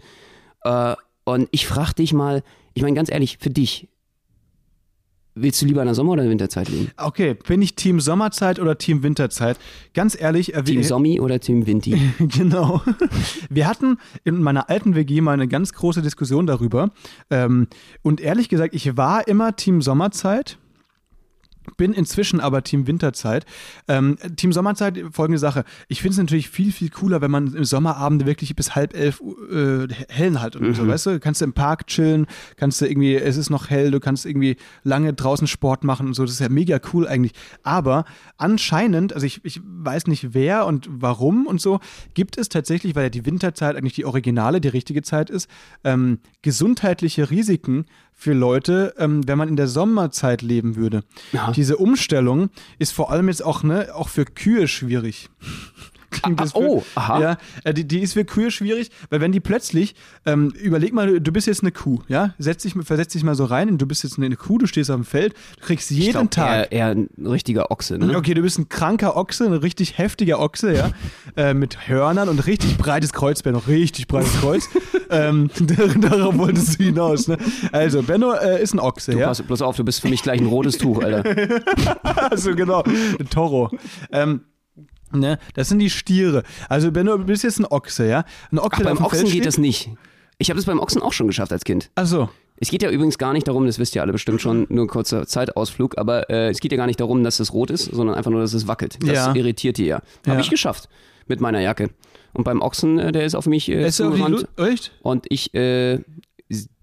Äh, und ich frage dich mal, ich meine ganz ehrlich, für dich, Willst du lieber in der Sommer- oder Winterzeit leben? Okay, bin ich Team Sommerzeit oder Team Winterzeit? Ganz ehrlich, äh, Team Sommi oder Team Vinti? genau. Wir hatten in meiner alten WG mal eine ganz große Diskussion darüber. Ähm, und ehrlich gesagt, ich war immer Team Sommerzeit. Bin inzwischen aber Team Winterzeit. Ähm, Team Sommerzeit, folgende Sache. Ich finde es natürlich viel, viel cooler, wenn man im Sommerabend wirklich bis halb elf äh, hellen hat und so, weißt du? Kannst du im Park chillen, kannst du irgendwie, es ist noch hell, du kannst irgendwie lange draußen Sport machen und so. Das ist ja mega cool eigentlich. Aber anscheinend, also ich, ich weiß nicht wer und warum und so, gibt es tatsächlich, weil ja die Winterzeit eigentlich die originale, die richtige Zeit ist, ähm, gesundheitliche Risiken für Leute, ähm, wenn man in der Sommerzeit leben würde. Ja. Diese Umstellung ist vor allem jetzt auch, ne, auch für Kühe schwierig. Klingt Ah, das ah, für, oh, aha. Ja, äh, die, die ist für Kühe schwierig, weil wenn die plötzlich, ähm, überleg mal, du- bist jetzt eine Kuh, ja, setz dich, versetz dich mal so rein und du bist jetzt eine Kuh, du stehst auf dem Feld, du kriegst jeden glaub, Tag. Eher, eher ein richtiger Ochse, ne? Okay, du bist ein kranker Ochse, ein richtig heftiger Ochse, ja, äh, mit Hörnern und richtig breites Kreuz, Benno, richtig breites Kreuz. ähm, darauf wolltest du hinaus, ne? Also, Benno äh, ist ein Ochse, Du ja. pass bloß auf, du bist für mich gleich ein rotes Tuch, Alter. Also genau, ein Toro. Ähm, ne, das sind die Stiere. Also Benno, du bist jetzt ein Ochse, ja? Ein Ochse, Ach, beim Ochsen Feld geht steht? das nicht. Ich habe das beim Ochsen auch schon geschafft als Kind. Ach so. Es geht ja übrigens gar nicht darum, das wisst ihr alle bestimmt schon, nur ein kurzer Zeitausflug, aber äh, es geht ja gar nicht darum, dass es rot ist, sondern einfach nur, dass es wackelt. Das Ja. irritiert die ja. Habe Ja. ich geschafft mit meiner Jacke. Und beim Ochsen, äh, der ist auf mich äh, zugerannt echt? und ich äh,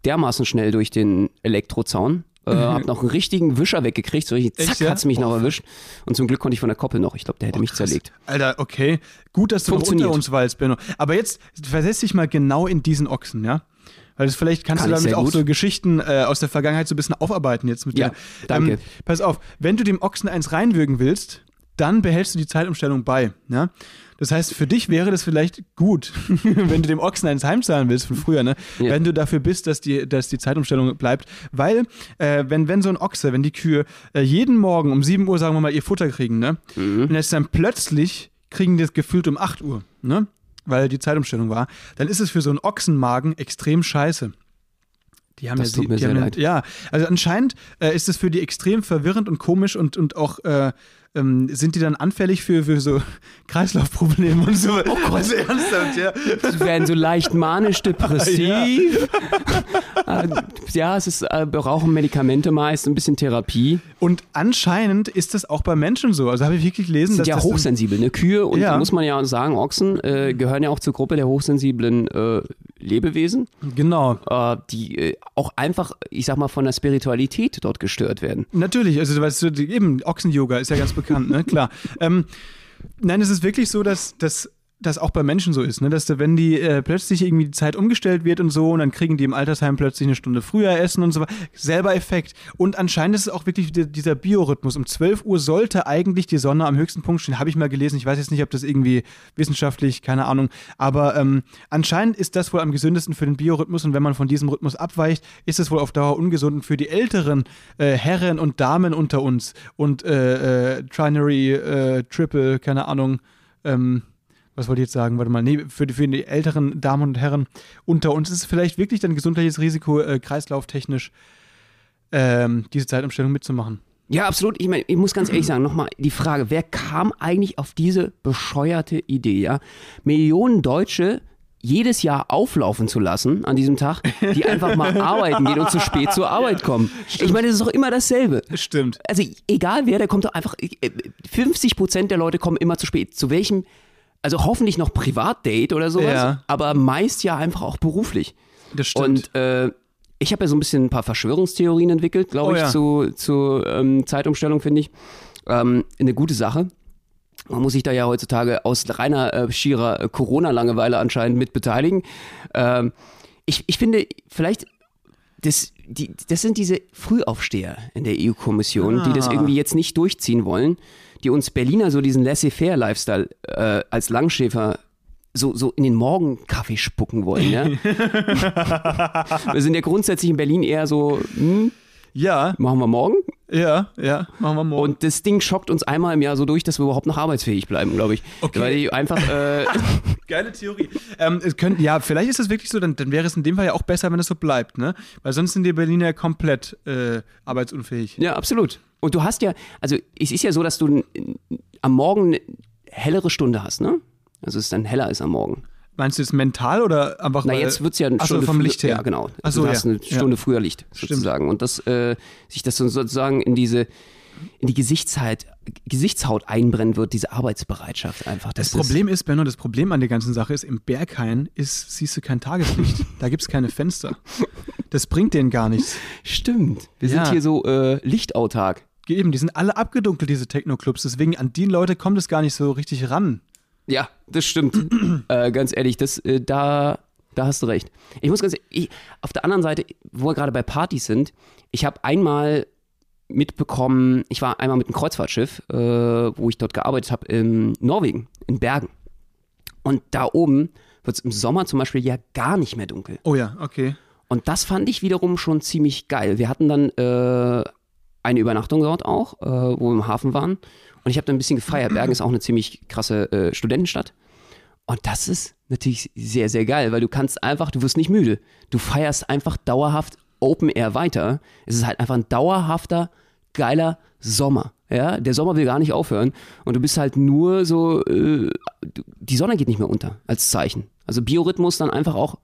dermaßen schnell durch den Elektrozaun. Äh, hab noch einen richtigen Wischer weggekriegt, so richtig, Mhm. Echt, zack, ja? hat's mich noch erwischt. Und zum Glück konnte ich von der Koppel noch. Ich glaube, der hätte mich zerlegt. Alter, okay. Gut, dass du unter uns weilst, Benno. Aber jetzt versetz dich mal genau in diesen Ochsen, ja? Weil das vielleicht kannst Kann du damit auch gut. so Geschichten äh, aus der Vergangenheit so ein bisschen aufarbeiten jetzt mit Ja, dir. danke. Ähm, pass auf, wenn du dem Ochsen eins reinwürgen willst, dann behältst du die Zeitumstellung bei. Ja? Das heißt, für dich wäre das vielleicht gut, wenn du dem Ochsen eins heimzahlen willst von früher, ne? Ja. wenn du dafür bist, dass die, dass die Zeitumstellung bleibt. Weil, äh, wenn, wenn so ein Ochse, wenn die Kühe äh, jeden Morgen um 7 Uhr, sagen wir mal, ihr Futter kriegen, ne? und jetzt dann plötzlich kriegen die das gefühlt um 8 Uhr, ne? weil die Zeitumstellung war, dann ist es für so einen Ochsenmagen extrem scheiße. Die haben Das ja, tut die, mir die sehr haben ja, leid. ja, also anscheinend äh, ist es für die extrem verwirrend und komisch und, und auch äh, ähm, sind die dann anfällig für, für so Kreislaufprobleme und so. Oh Gott. Also ernsthaft, ja. Sie werden so leicht manisch-depressiv. Äh, ja, es ist, äh, brauchen Medikamente meist, ein bisschen Therapie. Und anscheinend ist das auch bei Menschen so. Also habe ich wirklich gelesen, Sind dass ja das hochsensibel, ne? Kühe und Ja. da muss man ja sagen, Ochsen äh, gehören ja auch zur Gruppe der hochsensiblen äh, Lebewesen, genau. äh, die äh, auch einfach, ich sag mal, von der Spiritualität dort gestört werden. Natürlich, also weißt du, eben Ochsen-Yoga ist ja ganz bekannt, ne? Klar. Ähm, nein, es ist wirklich so, dass das das auch bei Menschen so ist, ne? dass wenn die äh, plötzlich irgendwie die Zeit umgestellt wird und so und dann kriegen die im Altersheim plötzlich eine Stunde früher Essen und so weiter. Selber Effekt. Und anscheinend ist es auch wirklich die- dieser Biorhythmus. Um 12 Uhr sollte eigentlich die Sonne am höchsten Punkt stehen. Habe ich mal gelesen. Ich weiß jetzt nicht, ob das irgendwie wissenschaftlich, keine Ahnung. Aber ähm, anscheinend ist das wohl am gesündesten für den Biorhythmus und wenn man von diesem Rhythmus abweicht, ist es wohl auf Dauer ungesund und für die älteren äh, Herren und Damen unter uns und äh, äh, Trinary, äh, Triple, keine Ahnung, ähm, was wollte ich jetzt sagen? Warte mal, nee, für die, für die älteren Damen und Herren unter uns ist es vielleicht wirklich dann gesundheitliches Risiko, äh, kreislauftechnisch ähm, diese Zeitumstellung mitzumachen. Ja, absolut. Ich meine, ich muss ganz ehrlich sagen, nochmal die Frage, wer kam eigentlich auf diese bescheuerte Idee, ja? Millionen Deutsche jedes Jahr auflaufen zu lassen an diesem Tag, die einfach mal arbeiten gehen und zu spät zur Arbeit kommen. Ich meine, das ist doch immer dasselbe. Stimmt. Also egal wer, der kommt doch einfach, äh, 50 Prozent der Leute kommen immer zu spät. Zu welchem, also hoffentlich noch Privatdate oder sowas, Ja. aber meist ja einfach auch beruflich. Das stimmt. Und äh, ich habe ja so ein bisschen ein paar Verschwörungstheorien entwickelt, glaube Oh ich, ja. zu, zu ähm, Zeitumstellung, finde ich. Ähm, eine gute Sache. Man muss sich da ja heutzutage aus reiner äh, schierer äh, Corona-Langeweile anscheinend mit beteiligen. Ähm, ich, ich finde, vielleicht, das, die, das sind diese Frühaufsteher in der EU-Kommission, die das Ah. irgendwie jetzt nicht durchziehen wollen, die uns Berliner so diesen Laissez-faire-Lifestyle äh, als Langschäfer so, so in den Morgenkaffee spucken wollen. Ja? wir sind ja grundsätzlich in Berlin eher so, hm, ja, machen wir morgen. ja, ja, machen wir morgen. Und das Ding schockt uns einmal im Jahr so durch, dass wir überhaupt noch arbeitsfähig bleiben, glaube ich. Okay. Weil die einfach, äh, Geile Theorie. Ähm, es könnt, ja, vielleicht ist das wirklich so, dann, dann wäre es in dem Fall ja auch besser, wenn es so bleibt, ne? Weil sonst sind die Berliner ja komplett äh, arbeitsunfähig. Ja, absolut. Und du hast ja, also es ist ja so, dass du am Morgen eine hellere Stunde hast, ne? Also es dann heller ist am Morgen. Meinst du jetzt mental oder einfach Na, weil- jetzt wird es ja eine Ach so, Stunde vom Licht her. Ja, genau. Ach so, du hast ja. eine Stunde früher Licht, sozusagen. Und das, äh, sich das so sozusagen in diese, in die Gesichtshaut, Gesichtshaut einbrennen wird, diese Arbeitsbereitschaft einfach. Das Problem ist, Benno, das Problem an der ganzen Sache ist, im Berghain ist, siehst du kein Tageslicht. da gibt es keine Fenster. Das bringt denen gar nichts. Stimmt. Wir Ja. sind hier so äh, lichtautark. Eben, die sind alle abgedunkelt, diese Techno-Clubs. Deswegen an die Leute kommt es gar nicht so richtig ran. Ja, das stimmt. äh, ganz ehrlich, das, äh, da, da hast du recht. Ich muss ganz ich, auf der anderen Seite, wo wir gerade bei Partys sind, ich habe einmal mitbekommen, ich war einmal mit einem Kreuzfahrtschiff, äh, wo ich dort gearbeitet habe, in Norwegen, in Bergen. Und da oben wird es im Sommer zum Beispiel ja gar nicht mehr dunkel. Oh ja, okay. Und das fand ich wiederum schon ziemlich geil. Wir hatten dann äh, eine Übernachtung dort auch, äh, wo wir im Hafen waren. Und ich habe dann ein bisschen gefeiert. Bergen ist auch eine ziemlich krasse äh, Studentenstadt. Und das ist natürlich sehr, sehr geil, weil du kannst einfach, du wirst nicht müde. Du feierst einfach dauerhaft Open Air weiter. Es ist halt einfach ein dauerhafter, geiler Sommer. Ja, der Sommer will gar nicht aufhören. Und du bist halt nur so, äh, die Sonne geht nicht mehr unter als Zeichen. Also Biorhythmus dann einfach auch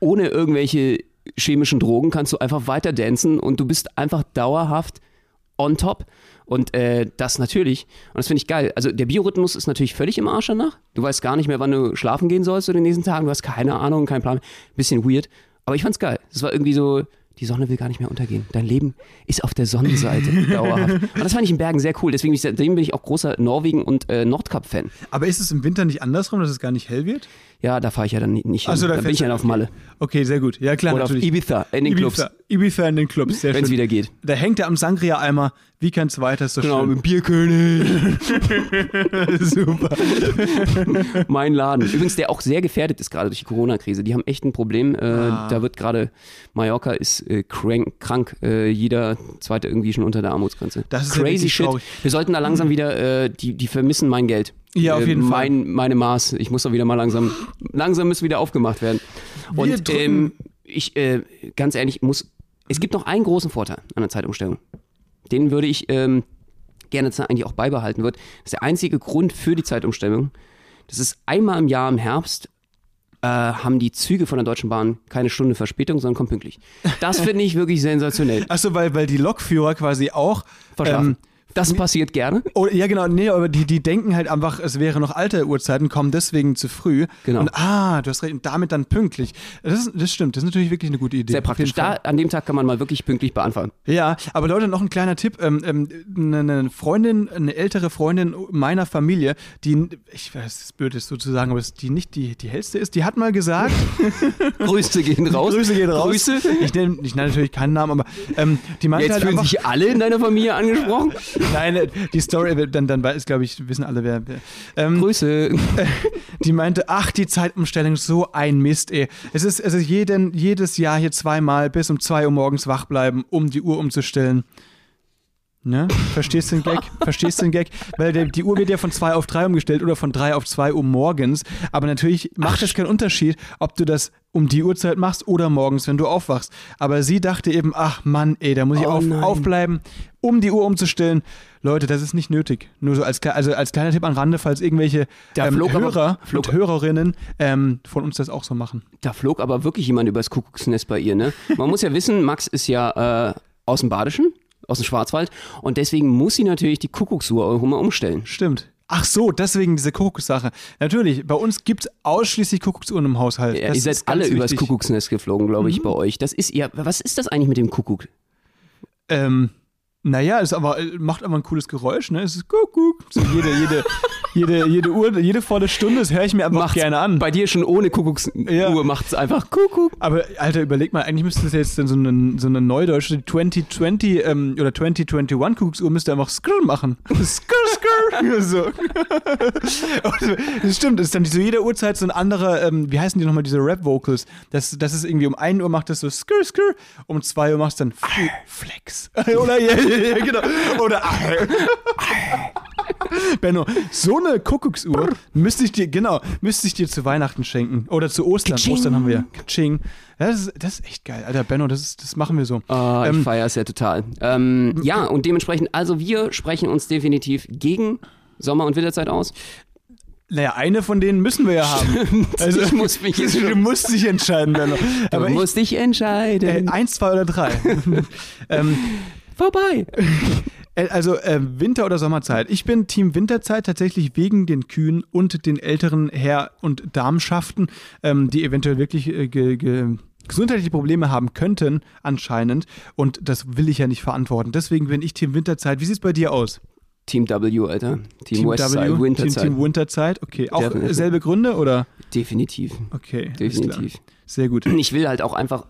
ohne irgendwelche chemischen Drogen kannst du einfach weiter dancen und du bist einfach dauerhaft on top. Und äh, das natürlich, und das finde ich geil. Also der Biorhythmus ist natürlich völlig im Arsch danach. Du weißt gar nicht mehr, wann du schlafen gehen sollst in den nächsten Tagen. Du hast keine Ahnung, keinen Plan. Bisschen weird. Aber ich fand's geil. Das war irgendwie so, die Sonne will gar nicht mehr untergehen. Dein Leben ist auf der Sonnenseite dauerhaft. Und das fand ich in Bergen sehr cool. Deswegen bin ich, seitdem bin ich auch großer Norwegen- und äh, Nordkap-Fan. Aber ist es im Winter nicht andersrum, dass es gar nicht hell wird? Ja, da fahre ich ja dann nicht hin. Ach so, da da bin ich ja du- auf Malle. Okay, sehr gut. Ja, klar, Oder auf natürlich. Ibiza, in den Clubs. Ibiza, in den Clubs, sehr Wenn es wieder geht. Da hängt er am Sangria-Eimer. Wie kann's weiter? Ist doch Genau, schön. mit Bierkönig. Super. mein Laden. Übrigens, der auch sehr gefährdet ist gerade durch die Corona-Krise. Die haben echt ein Problem. Äh, Ah. Da wird gerade, Mallorca ist äh, crank, krank. Äh, jeder zweite irgendwie schon unter der Armutsgrenze. Das ist ja Crazy wirklich shit. traurig. Wir sollten da langsam wieder, äh, die, die vermissen mein Geld. Ja, auf Äh, jeden Fall. mein, Meine Maß. Ich muss doch wieder mal langsam, langsam müssen wieder aufgemacht werden. Und ähm, ich, äh, ganz ehrlich, muss, es gibt noch einen großen Vorteil an der Zeitumstellung. Den würde ich ähm, gerne eigentlich auch beibehalten wird. Das ist der einzige Grund für die Zeitumstellung. Das ist einmal im Jahr im Herbst äh, haben die Züge von der Deutschen Bahn keine Stunde Verspätung, sondern kommen pünktlich. Das finde ich wirklich sensationell. Achso, weil, weil die Lokführer quasi auch. Verschlafen. Ähm, das passiert gerne. oh, ja, genau, nee, aber die, die denken halt einfach, es wäre noch alte Uhrzeiten, kommen deswegen zu früh. Genau. Und ah, du hast recht, und damit dann pünktlich. Das, ist, das stimmt, das ist natürlich wirklich eine gute Idee. Sehr praktisch. Da, an dem Tag kann man mal wirklich pünktlich beanfangen. Ja, aber Leute, noch ein kleiner Tipp. Ähm, ähm, eine Freundin, eine ältere Freundin meiner Familie, die, ich weiß, es ist blöd, das so zu sagen, aber die nicht die, die hellste ist, die hat mal gesagt, Grüße gehen raus. Grüße gehen raus. Grüße. Ich nenne ich nenne natürlich keinen Namen, aber ähm, die meinte Jetzt halt fühlen einfach, sich alle in deiner Familie angesprochen. nein, die Story, dann, dann weiß, glaube ich, wissen alle, wer. wer ähm, Grüße. die meinte, ach, die Zeitumstellung ist so ein Mist, ey. Es ist, es ist jeden, jedes Jahr hier zweimal bis um zwei Uhr morgens wach bleiben, um die Uhr umzustellen. Ne? Verstehst du den Gag? Verstehst du den Gag? Weil der, die Uhr wird ja von 2 auf 3 umgestellt oder von 3 auf 2 Uhr morgens. Aber natürlich macht es keinen Unterschied, ob du das um die Uhrzeit machst oder morgens, wenn du aufwachst. Aber sie dachte eben, ach Mann, ey, da muss ich Oh auf, aufbleiben, um die Uhr umzustellen. Leute, das ist nicht nötig. Nur so als, also als kleiner Tipp an Rande, falls irgendwelche ähm, flog aber- Hörer flog- und Hörerinnen ähm, von uns das auch so machen. Da flog aber wirklich jemand übers Kuckucksnest bei ihr, ne? Man muss ja wissen, Max ist ja äh, aus dem Badischen, aus dem Schwarzwald und deswegen muss sie natürlich die Kuckucksuhr auch immer umstellen. Stimmt. Ach so, deswegen diese Kuckuckssache. Natürlich, bei uns gibt es ausschließlich Kuckucksuhren im Haushalt. Ja, ihr seid alle übers wichtig. Mhm. Kuckucksnest geflogen, glaube ich, bei euch. Das ist ihr. Was ist das eigentlich mit dem Kuckuck? Ähm, naja, ist aber, äh, macht aber ein cooles Geräusch, ne? Es ist Kuckuck. So jede, jede, jede, jede Uhr, jede volle Stunde, das höre ich mir einfach gerne an. Bei dir schon ohne Kuckucksuhr Ja. macht es einfach Kuckuck. Aber Alter, überleg mal, eigentlich müsste das jetzt so eine, so eine neudeutsche 2020 ähm, oder 2021 Kuckucksuhr müsste einfach Skrr machen. Skrr, skrr. so. Das stimmt, das ist dann so jede Uhrzeit so ein anderer, ähm, wie heißen die nochmal, diese Rap-Vocals. Das, das ist irgendwie um 1 Uhr macht das so Skrr, skrr, um 2 Uhr macht es dann Flex. oder, ja, ja, ja, genau. Oder Benno, so eine Kuckucksuhr müsste ich dir, genau, müsste ich dir zu Weihnachten schenken. Oder zu Ostern. Ka-ching. Ostern haben wir ja. Ching. Ja, das, ist, das ist echt geil. Alter, Benno, das, ist, das machen wir so. Oh, ich Ähm, feiere es ja total. Ähm, ja, und dementsprechend, also wir sprechen uns definitiv gegen Sommer- und Winterzeit aus. naja, eine von denen müssen wir ja haben. Also, ich muss mich jetzt du musst dich entscheiden, Benno. du Aber ich, musst dich entscheiden. äh, eins, zwei oder drei. ähm, Vorbei. Äh, Also äh, Winter- oder Sommerzeit. Ich bin Team Winterzeit tatsächlich wegen den Kühen und den älteren Herr- und Damenschaften, ähm, die eventuell wirklich äh, ge ge gesundheitliche Probleme haben könnten, anscheinend. Und das will ich ja nicht verantworten. Deswegen bin ich Team Winterzeit. Wie sieht es bei dir aus? Team W, Alter. Team, Westside, Winterzeit. Team, Team Winterzeit. Okay. Auch Definitiv. selbe Gründe oder? Definitiv. Okay. Definitiv. Sehr gut. Ich will halt auch einfach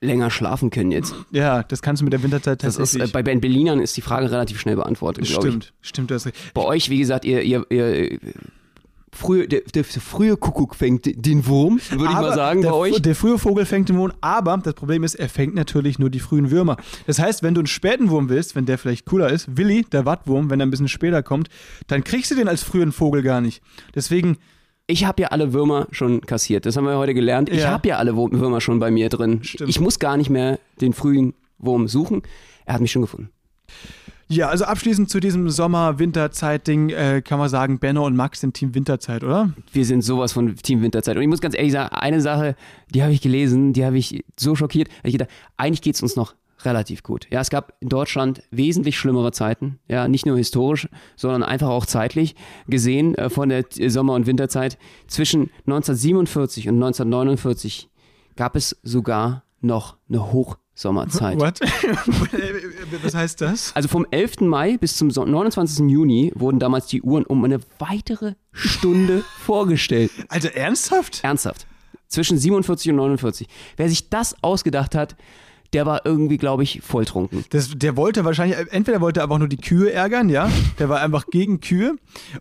länger schlafen können jetzt. Ja, das kannst du mit der Winterzeit Das ist, tatsächlich. äh, bei Ben Berlinern ist die Frage relativ schnell beantwortet, glaube ich. stimmt, stimmt das. Bei euch, wie gesagt, ihr, ihr, ihr äh, frühe, der, der frühe Kuckuck fängt den Wurm, würde ich mal sagen, der, bei euch. Der frühe Vogel fängt den Wurm, aber das Problem ist, er fängt natürlich nur die frühen Würmer. Das heißt, wenn du einen späten Wurm willst, wenn der vielleicht cooler ist, Willi, der Wattwurm, wenn er ein bisschen später kommt, dann kriegst du den als frühen Vogel gar nicht. Deswegen, Ich habe ja alle Würmer schon kassiert. Das haben wir heute gelernt. Ich Ja. habe ja alle Würmer schon bei mir drin. Stimmt. Ich muss gar nicht mehr den frühen Wurm suchen. Er hat mich schon gefunden. ja, also abschließend zu diesem Sommer-Winterzeit-Ding äh, kann man sagen, Benno und Max sind Team Winterzeit, oder? Wir sind sowas von Team Winterzeit. Und ich muss ganz ehrlich sagen, eine Sache, die habe ich gelesen, die habe ich so schockiert. Ich gedacht, eigentlich geht es uns noch relativ gut. Ja, es gab in Deutschland wesentlich schlimmere Zeiten. Ja, nicht nur historisch, sondern einfach auch zeitlich gesehen äh, von der Sommer- und Winterzeit. Zwischen 1947 und 1949 gab es sogar noch eine Hochsommerzeit. What? Was heißt das? Also vom 11. Mai bis zum so- 29. Juni wurden damals die Uhren um eine weitere Stunde vorgestellt. Also ernsthaft? Ernsthaft. Zwischen 47 und 49. Wer sich das ausgedacht hat, der war irgendwie, glaube ich, volltrunken. Das, der wollte wahrscheinlich, entweder wollte er einfach nur die Kühe ärgern, ja, der war einfach gegen Kühe,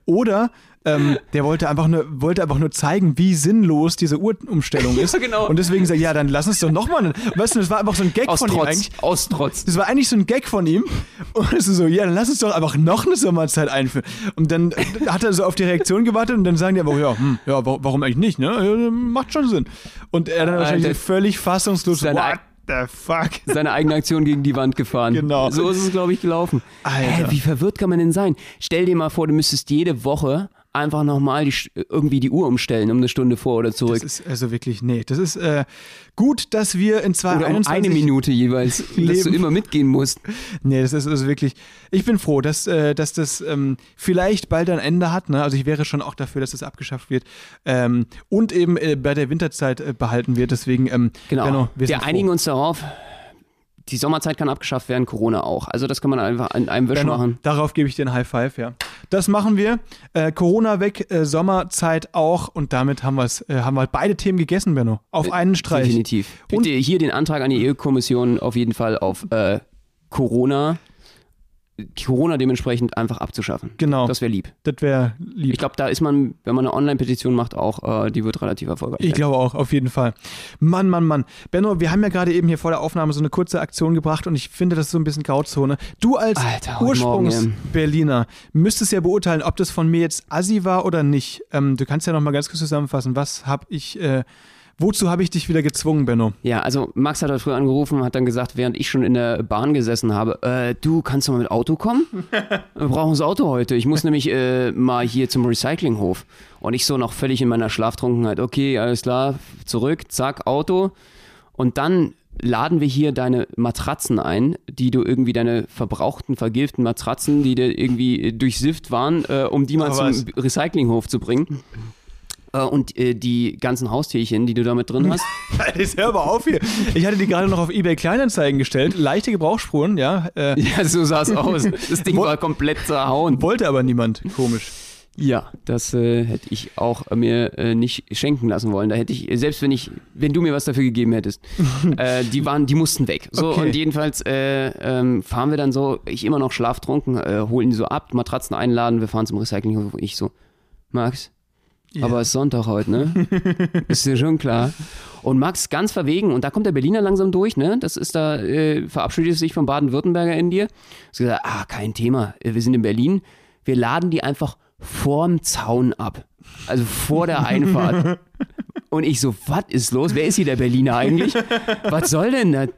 oder ähm, der wollte einfach, nur, wollte einfach nur zeigen, wie sinnlos diese Uhrumstellung ist. Ja, genau. Und deswegen sagt, ja, dann lass uns doch nochmal. Weißt du, das war einfach so ein Gag Aus von ihm Trotz. eigentlich. Aus Trotz. Das war eigentlich so ein Gag von ihm. Und es ist so, ja, dann lass uns doch einfach noch eine Sommerzeit einführen. Und dann hat er so auf die Reaktion gewartet und dann sagen die aber, ja, hm, ja, wa- warum eigentlich nicht, ne? Ja, macht schon Sinn. Und er dann wahrscheinlich Alter. völlig fassungslos, Seine what the fuck? Seine eigene Aktion gegen die Wand gefahren. Genau. So ist es, glaube ich, gelaufen. Alter. Hä, wie verwirrt kann man denn sein? Stell dir mal vor, du müsstest jede Woche einfach nochmal irgendwie die Uhr umstellen, um eine Stunde vor oder Das zurück. ist also wirklich, nee, das ist äh, gut, dass wir in Oder um 2021... eine Minute jeweils, dass du Leben. immer mitgehen musst. Nee, das ist also wirklich, ich bin froh, dass, äh, dass das ähm, vielleicht bald ein Ende hat. Ne? Also ich wäre schon auch dafür, dass das abgeschafft wird ähm, und eben äh, bei der Winterzeit äh, behalten wird. Deswegen, ähm, Genau. Benno, wir, wir froh. einigen uns darauf, die Sommerzeit kann abgeschafft werden, Corona auch. Also das kann man einfach an einem Wisch machen. darauf gebe ich dir ein High Five, ja. Das machen wir. Äh, Corona weg, äh, Sommerzeit auch und damit haben, wir's, äh, haben wir beide Themen gegessen, Benno. Auf einen Streich. Definitiv. Und- Bitte hier den Antrag an die EU-Kommission auf jeden Fall auf äh, Corona, Corona dementsprechend einfach abzuschaffen. Genau, Das wäre lieb. das wäre lieb. Ich glaube, da ist man, wenn man eine Online-Petition macht, auch, äh, die wird relativ erfolgreich. Ich glaube auch, auf jeden Fall. Mann, Mann, Mann. Benno, wir haben ja gerade eben hier vor der Aufnahme so eine kurze Aktion gebracht und ich finde, das ist so ein bisschen Grauzone. Du als Ursprungs-Berliner müsstest ja beurteilen, ob das von mir jetzt Assi war oder nicht. Ähm, du kannst ja noch mal ganz kurz zusammenfassen. Was habe ich, äh, wozu habe ich dich wieder gezwungen, Benno? Ja, also Max hat heute früher angerufen, hat dann gesagt, während ich schon in der Bahn gesessen habe, äh, du kannst du mal mit Auto kommen? Wir brauchen das Auto heute. Ich muss nämlich äh, mal hier zum Recyclinghof. Und ich so noch völlig in meiner Schlaftrunkenheit, okay, alles klar, zurück, zack, Auto. Und dann laden wir hier deine Matratzen ein, die du irgendwie, deine verbrauchten, vergilbten Matratzen, die dir irgendwie durchsifft waren, äh, um die mal Aber zum Recyclinghof zu bringen. Äh, und äh, die ganzen Haustierchen, die du da mit drin hast. Jetzt hör mal auf hier. Ich hatte die gerade noch auf eBay Kleinanzeigen gestellt. Leichte Gebrauchsspuren, ja. Äh, Ja, so sah es aus. Das Ding war komplett zerhauen. wollte aber niemand. Komisch. Ja, das äh, hätte ich auch äh, mir äh, nicht schenken lassen wollen. Da hätte ich, selbst wenn ich, wenn du mir was dafür gegeben hättest, äh, die waren, die mussten weg. So Okay. und jedenfalls äh, ähm, fahren wir dann so, ich immer noch schlaftrunken, äh, holen die so ab, Matratzen einladen, wir fahren zum Recyclinghof. und Ich so, Max, aber es ist Sonntag heute, ne? ist dir schon klar. Und Max ganz verwegen, und da kommt der Berliner langsam durch, ne? Das ist da, äh, verabschiedet sich vom Baden-Württemberger in dir. Sie gesagt, ah, kein Thema, äh, wir sind in Berlin. wir laden die einfach vorm Zaun ab. Also vor der Einfahrt. Und ich so, was ist los? Wer ist hier der Berliner eigentlich? Was soll denn das?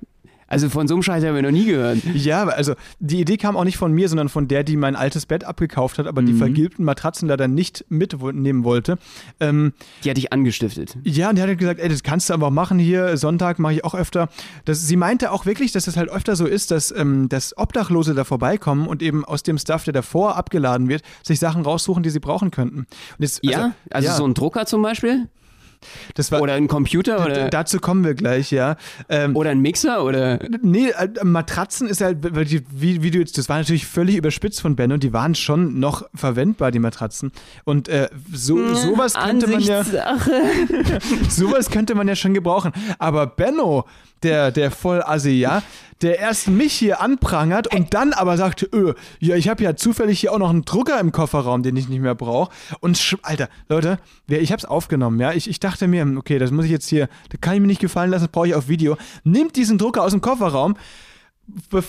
Also von so einem Scheiß haben wir noch nie gehört. Ja, also die Idee kam auch nicht von mir, sondern von der, die mein altes Bett abgekauft hat, aber die vergilbten Matratzen leider nicht mitnehmen wollte. Ähm, Die hatte ich angestiftet. ja, und die hat halt gesagt, ey, das kannst du aber auch machen hier, Sonntag mache ich auch öfter. Das, sie meinte auch wirklich, dass das halt öfter so ist, dass, ähm, dass Obdachlose da vorbeikommen und eben aus dem Stuff, der davor abgeladen wird, sich Sachen raussuchen, die sie brauchen könnten. Und jetzt, Ja? Also ja, so ein Drucker zum Beispiel? Das war, Oder ein Computer? Oder, dazu kommen wir gleich, ja. Ähm, oder ein Mixer? Oder Nee, äh, Matratzen ist halt, weil die, wie, wie du jetzt, das war natürlich völlig überspitzt von Ben und die waren schon noch verwendbar, die Matratzen. Und äh, so, sowas könnte man ja, sowas könnte man ja schon gebrauchen. Aber Benno, der, der Vollassi, ja, der erst mich hier anprangert und dann aber sagt, öh, ja, ich habe ja zufällig hier auch noch einen Drucker im Kofferraum, den ich nicht mehr brauche. Und sch- Alter, Leute, ich habe es aufgenommen, ja. Ich, ich dachte mir, okay, das muss ich jetzt hier, das kann ich mir nicht gefallen lassen, das brauche ich auf Video. Nimmt diesen Drucker aus dem Kofferraum,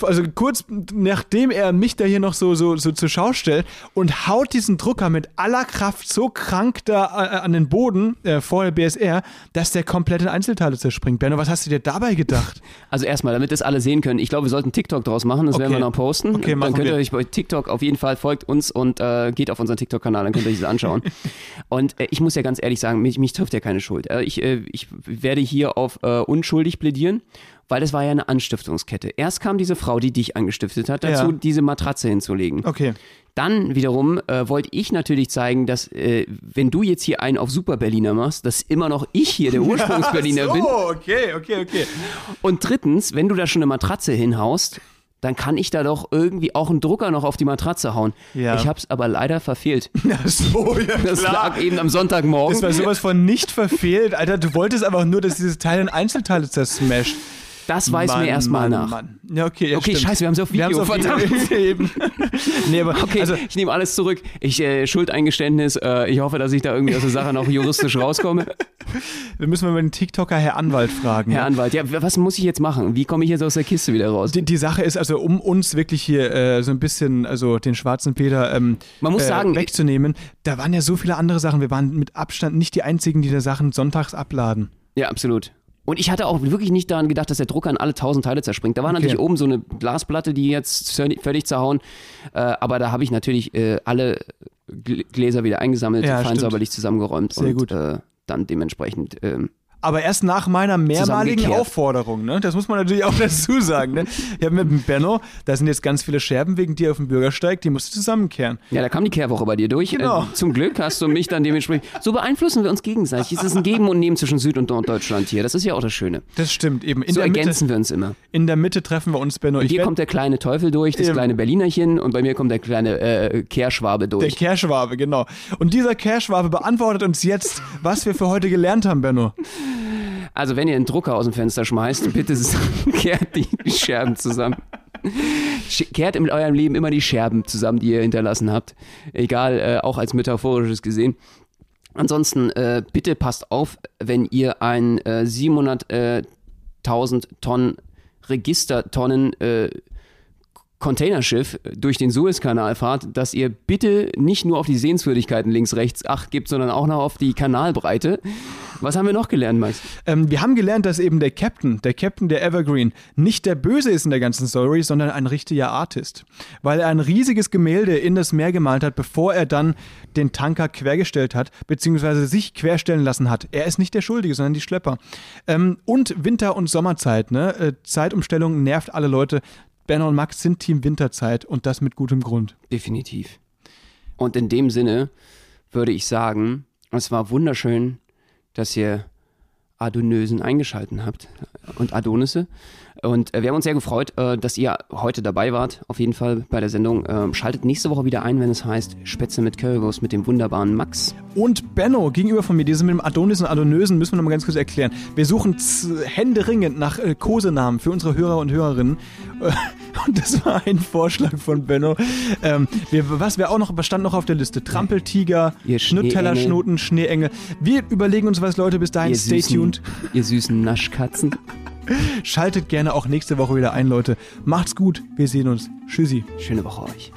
also kurz nachdem er mich da hier noch so, so, so zur Schau stellt und haut diesen Drucker mit aller Kraft so krank da äh, an den Boden äh, vor der BSR, dass der komplett in Einzelteile zerspringt. Benno, was hast du dir dabei gedacht? Also erstmal, damit das alle sehen können. Ich glaube, wir sollten TikTok draus machen. Das werden Okay. wir noch posten. Okay, dann könnt ihr euch bei TikTok auf jeden Fall folgt uns und äh, geht auf unseren TikTok-Kanal. Dann könnt ihr euch das anschauen. und äh, ich muss ja ganz ehrlich sagen, mich, mich trifft ja keine Schuld. Äh, ich, äh, ich werde hier auf äh, unschuldig plädieren. Weil das war ja eine Anstiftungskette. Erst kam diese Frau, die dich angestiftet hat, dazu Ja. diese Matratze hinzulegen. Okay. Dann wiederum äh, wollte ich natürlich zeigen, dass äh, wenn du jetzt hier einen auf Super Berliner machst, dass immer noch ich hier der Ursprungsberliner bin. Oh, okay, okay, okay. Und drittens, wenn du da schon eine Matratze hinhaust, dann kann ich da doch irgendwie auch einen Drucker noch auf die Matratze hauen. Ja. Ich hab's aber leider verfehlt. Ja, so, ja, Das klar. lag eben am Sonntagmorgen. Das war sowas von nicht verfehlt, Alter. Du wolltest einfach nur, dass dieses Teil in Einzelteile zersmasht. Das weiß Mann, mir erstmal nach. Mann. Ja, okay, ja, Okay, stimmt. scheiße, wir haben's auf Wir Video, haben's auf Video eben. nee, aber Okay, also, ich nehme alles zurück. Ich äh, Schuldeingeständnis. Äh, ich hoffe, dass ich da irgendwie aus der Sache noch juristisch rauskomme. wir müssen mal den TikToker Herr Anwalt fragen. Herr ja. Anwalt, ja, was muss ich jetzt machen? Wie komme ich jetzt aus der Kiste wieder raus? Die, die Sache ist also, um uns wirklich hier äh, so ein bisschen, also den schwarzen Peter ähm, Man muss äh, sagen, wegzunehmen, da waren ja so viele andere Sachen. Wir waren mit Abstand nicht die einzigen, die da Sachen sonntags abladen. Ja, absolut. Und ich hatte auch wirklich nicht daran gedacht, dass der Drucker in alle tausend Teile zerspringt. Da war Okay. natürlich oben so eine Glasplatte, die jetzt völlig zerhauen. Äh, aber da habe ich natürlich äh, alle Gl- Gläser wieder eingesammelt, Ja, fein stimmt. säuberlich zusammengeräumt Sehr und. Äh, dann dementsprechend. Ähm, Aber erst nach meiner mehrmaligen. Aufforderung, ne? Das muss man natürlich auch dazu sagen, ne? Ich habe mit Benno, da sind jetzt ganz viele Scherben wegen dir auf dem Bürgersteig, die musst du zusammenkehren. ja, da kam die Kehrwoche bei dir durch. Genau. Äh, zum Glück hast du mich dann dementsprechend. So beeinflussen wir uns gegenseitig. Es ist ein Geben und Nehmen zwischen Süd- und Norddeutschland hier. Das ist ja auch das Schöne. Das stimmt eben. In, So der, Mitte, ergänzen wir uns immer. in der Mitte treffen wir uns, Benno. Und hier kommt der kleine Teufel durch, das Eben. kleine Berlinerchen und bei mir kommt der kleine äh, Kehrschwabe der durch. Kehrschwabe, genau. Und dieser Kehrschwabe beantwortet uns jetzt, was wir für heute gelernt haben, Benno. Also wenn ihr einen Drucker aus dem Fenster schmeißt, bitte kehrt die Scherben zusammen. Kehrt in eurem Leben immer die Scherben zusammen, die ihr hinterlassen habt. Egal, äh, auch als metaphorisches gesehen. Ansonsten äh, bitte passt auf, wenn ihr ein äh, 700.000 Tonnen Registertonnen äh, Containerschiff durch den Suezkanal fahrt, dass ihr bitte nicht nur auf die Sehenswürdigkeiten links, rechts Acht gibt, sondern auch noch auf die Kanalbreite. Was haben wir noch gelernt, Max? Ähm, wir haben gelernt, dass eben der Captain, der Captain der Evergreen, nicht der Böse ist in der ganzen Story, sondern ein richtiger Artist. Weil er ein riesiges Gemälde in das Meer gemalt hat, bevor er dann den Tanker quergestellt hat, beziehungsweise sich querstellen lassen hat. Er ist nicht der Schuldige, sondern die Schlepper. Ähm, und Winter- und Sommerzeit, ne? Äh, Zeitumstellung nervt alle Leute. Benno und Max sind Team Winterzeit und das mit gutem Grund. Definitiv. Und in dem Sinne würde ich sagen, es war wunderschön, dass ihr Adonösen eingeschalten habt und Adonisse. Und äh, wir haben uns sehr gefreut, äh, dass ihr heute dabei wart, auf jeden Fall bei der Sendung. Ähm, schaltet nächste Woche wieder ein, wenn es heißt Spätzle mit Currywurst mit dem wunderbaren Max. Und Benno gegenüber von mir, diese mit dem Adonis und Adonösen, müssen wir nochmal ganz kurz erklären. Wir suchen händeringend nach äh, Kosenamen für unsere Hörer und Hörerinnen. Und das war ein Vorschlag von Benno. Ähm, wir, was wir auch noch, was stand noch auf der Liste? Trampeltiger, Ihr Schnutteller-Schnoten, Schneeengel. Wir überlegen uns was, Leute. Bis dahin, Ihr stay süßen, tuned. Ihr süßen Naschkatzen. Schaltet gerne auch nächste Woche wieder ein, Leute. Macht's gut. Wir sehen uns. Tschüssi. Schöne Woche euch.